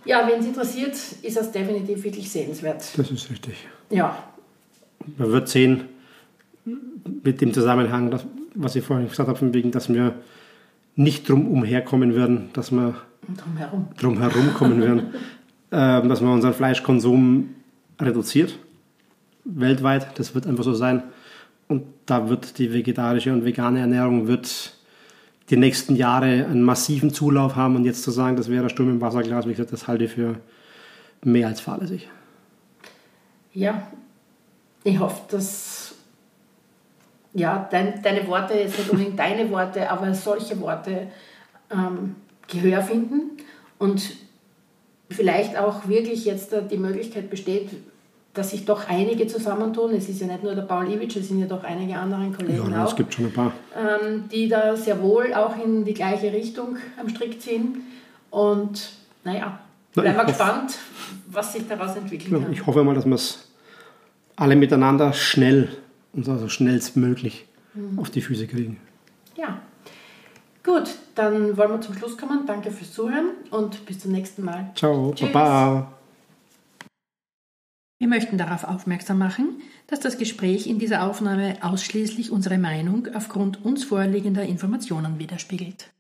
ja, wenn es interessiert, ist das definitiv wirklich sehenswert. Das ist richtig. Ja, Man wird sehen, mit dem Zusammenhang, was ich vorhin gesagt habe, wegen, dass wir nicht drum umherkommen werden, dass wir Drumherum. drum herum kommen werden, äh, dass wir unseren Fleischkonsum reduziert. Weltweit, das wird einfach so sein. Und da wird die vegetarische und vegane Ernährung wird die nächsten Jahre einen massiven Zulauf haben. Und jetzt zu sagen, das wäre der Sturm im Wasserglas, wie gesagt, das halte ich für mehr als fahrlässig. Ja, ich hoffe, dass ja, dein, deine Worte, jetzt nicht unbedingt deine Worte, aber solche Worte ähm, Gehör finden und vielleicht auch wirklich jetzt die Möglichkeit besteht, dass sich doch einige zusammentun. Es ist ja nicht nur der Paul Iwitsch, es sind ja doch einige andere Kollegen Ja, auch es gibt schon ein paar. ähm, die da sehr wohl auch in die gleiche Richtung am Strick ziehen. Und naja, Na, bleiben wir gespannt, was sich daraus entwickeln Ja, ich hoffe mal, dass wir es alle miteinander schnell und so also schnellstmöglich auf die Füße kriegen. Ja. Gut, dann wollen wir zum Schluss kommen. Danke fürs Zuhören und bis zum nächsten Mal. Ciao, Tschüss. Baba. Wir möchten darauf aufmerksam machen, dass das Gespräch in dieser Aufnahme ausschließlich unsere Meinung aufgrund uns vorliegender Informationen widerspiegelt.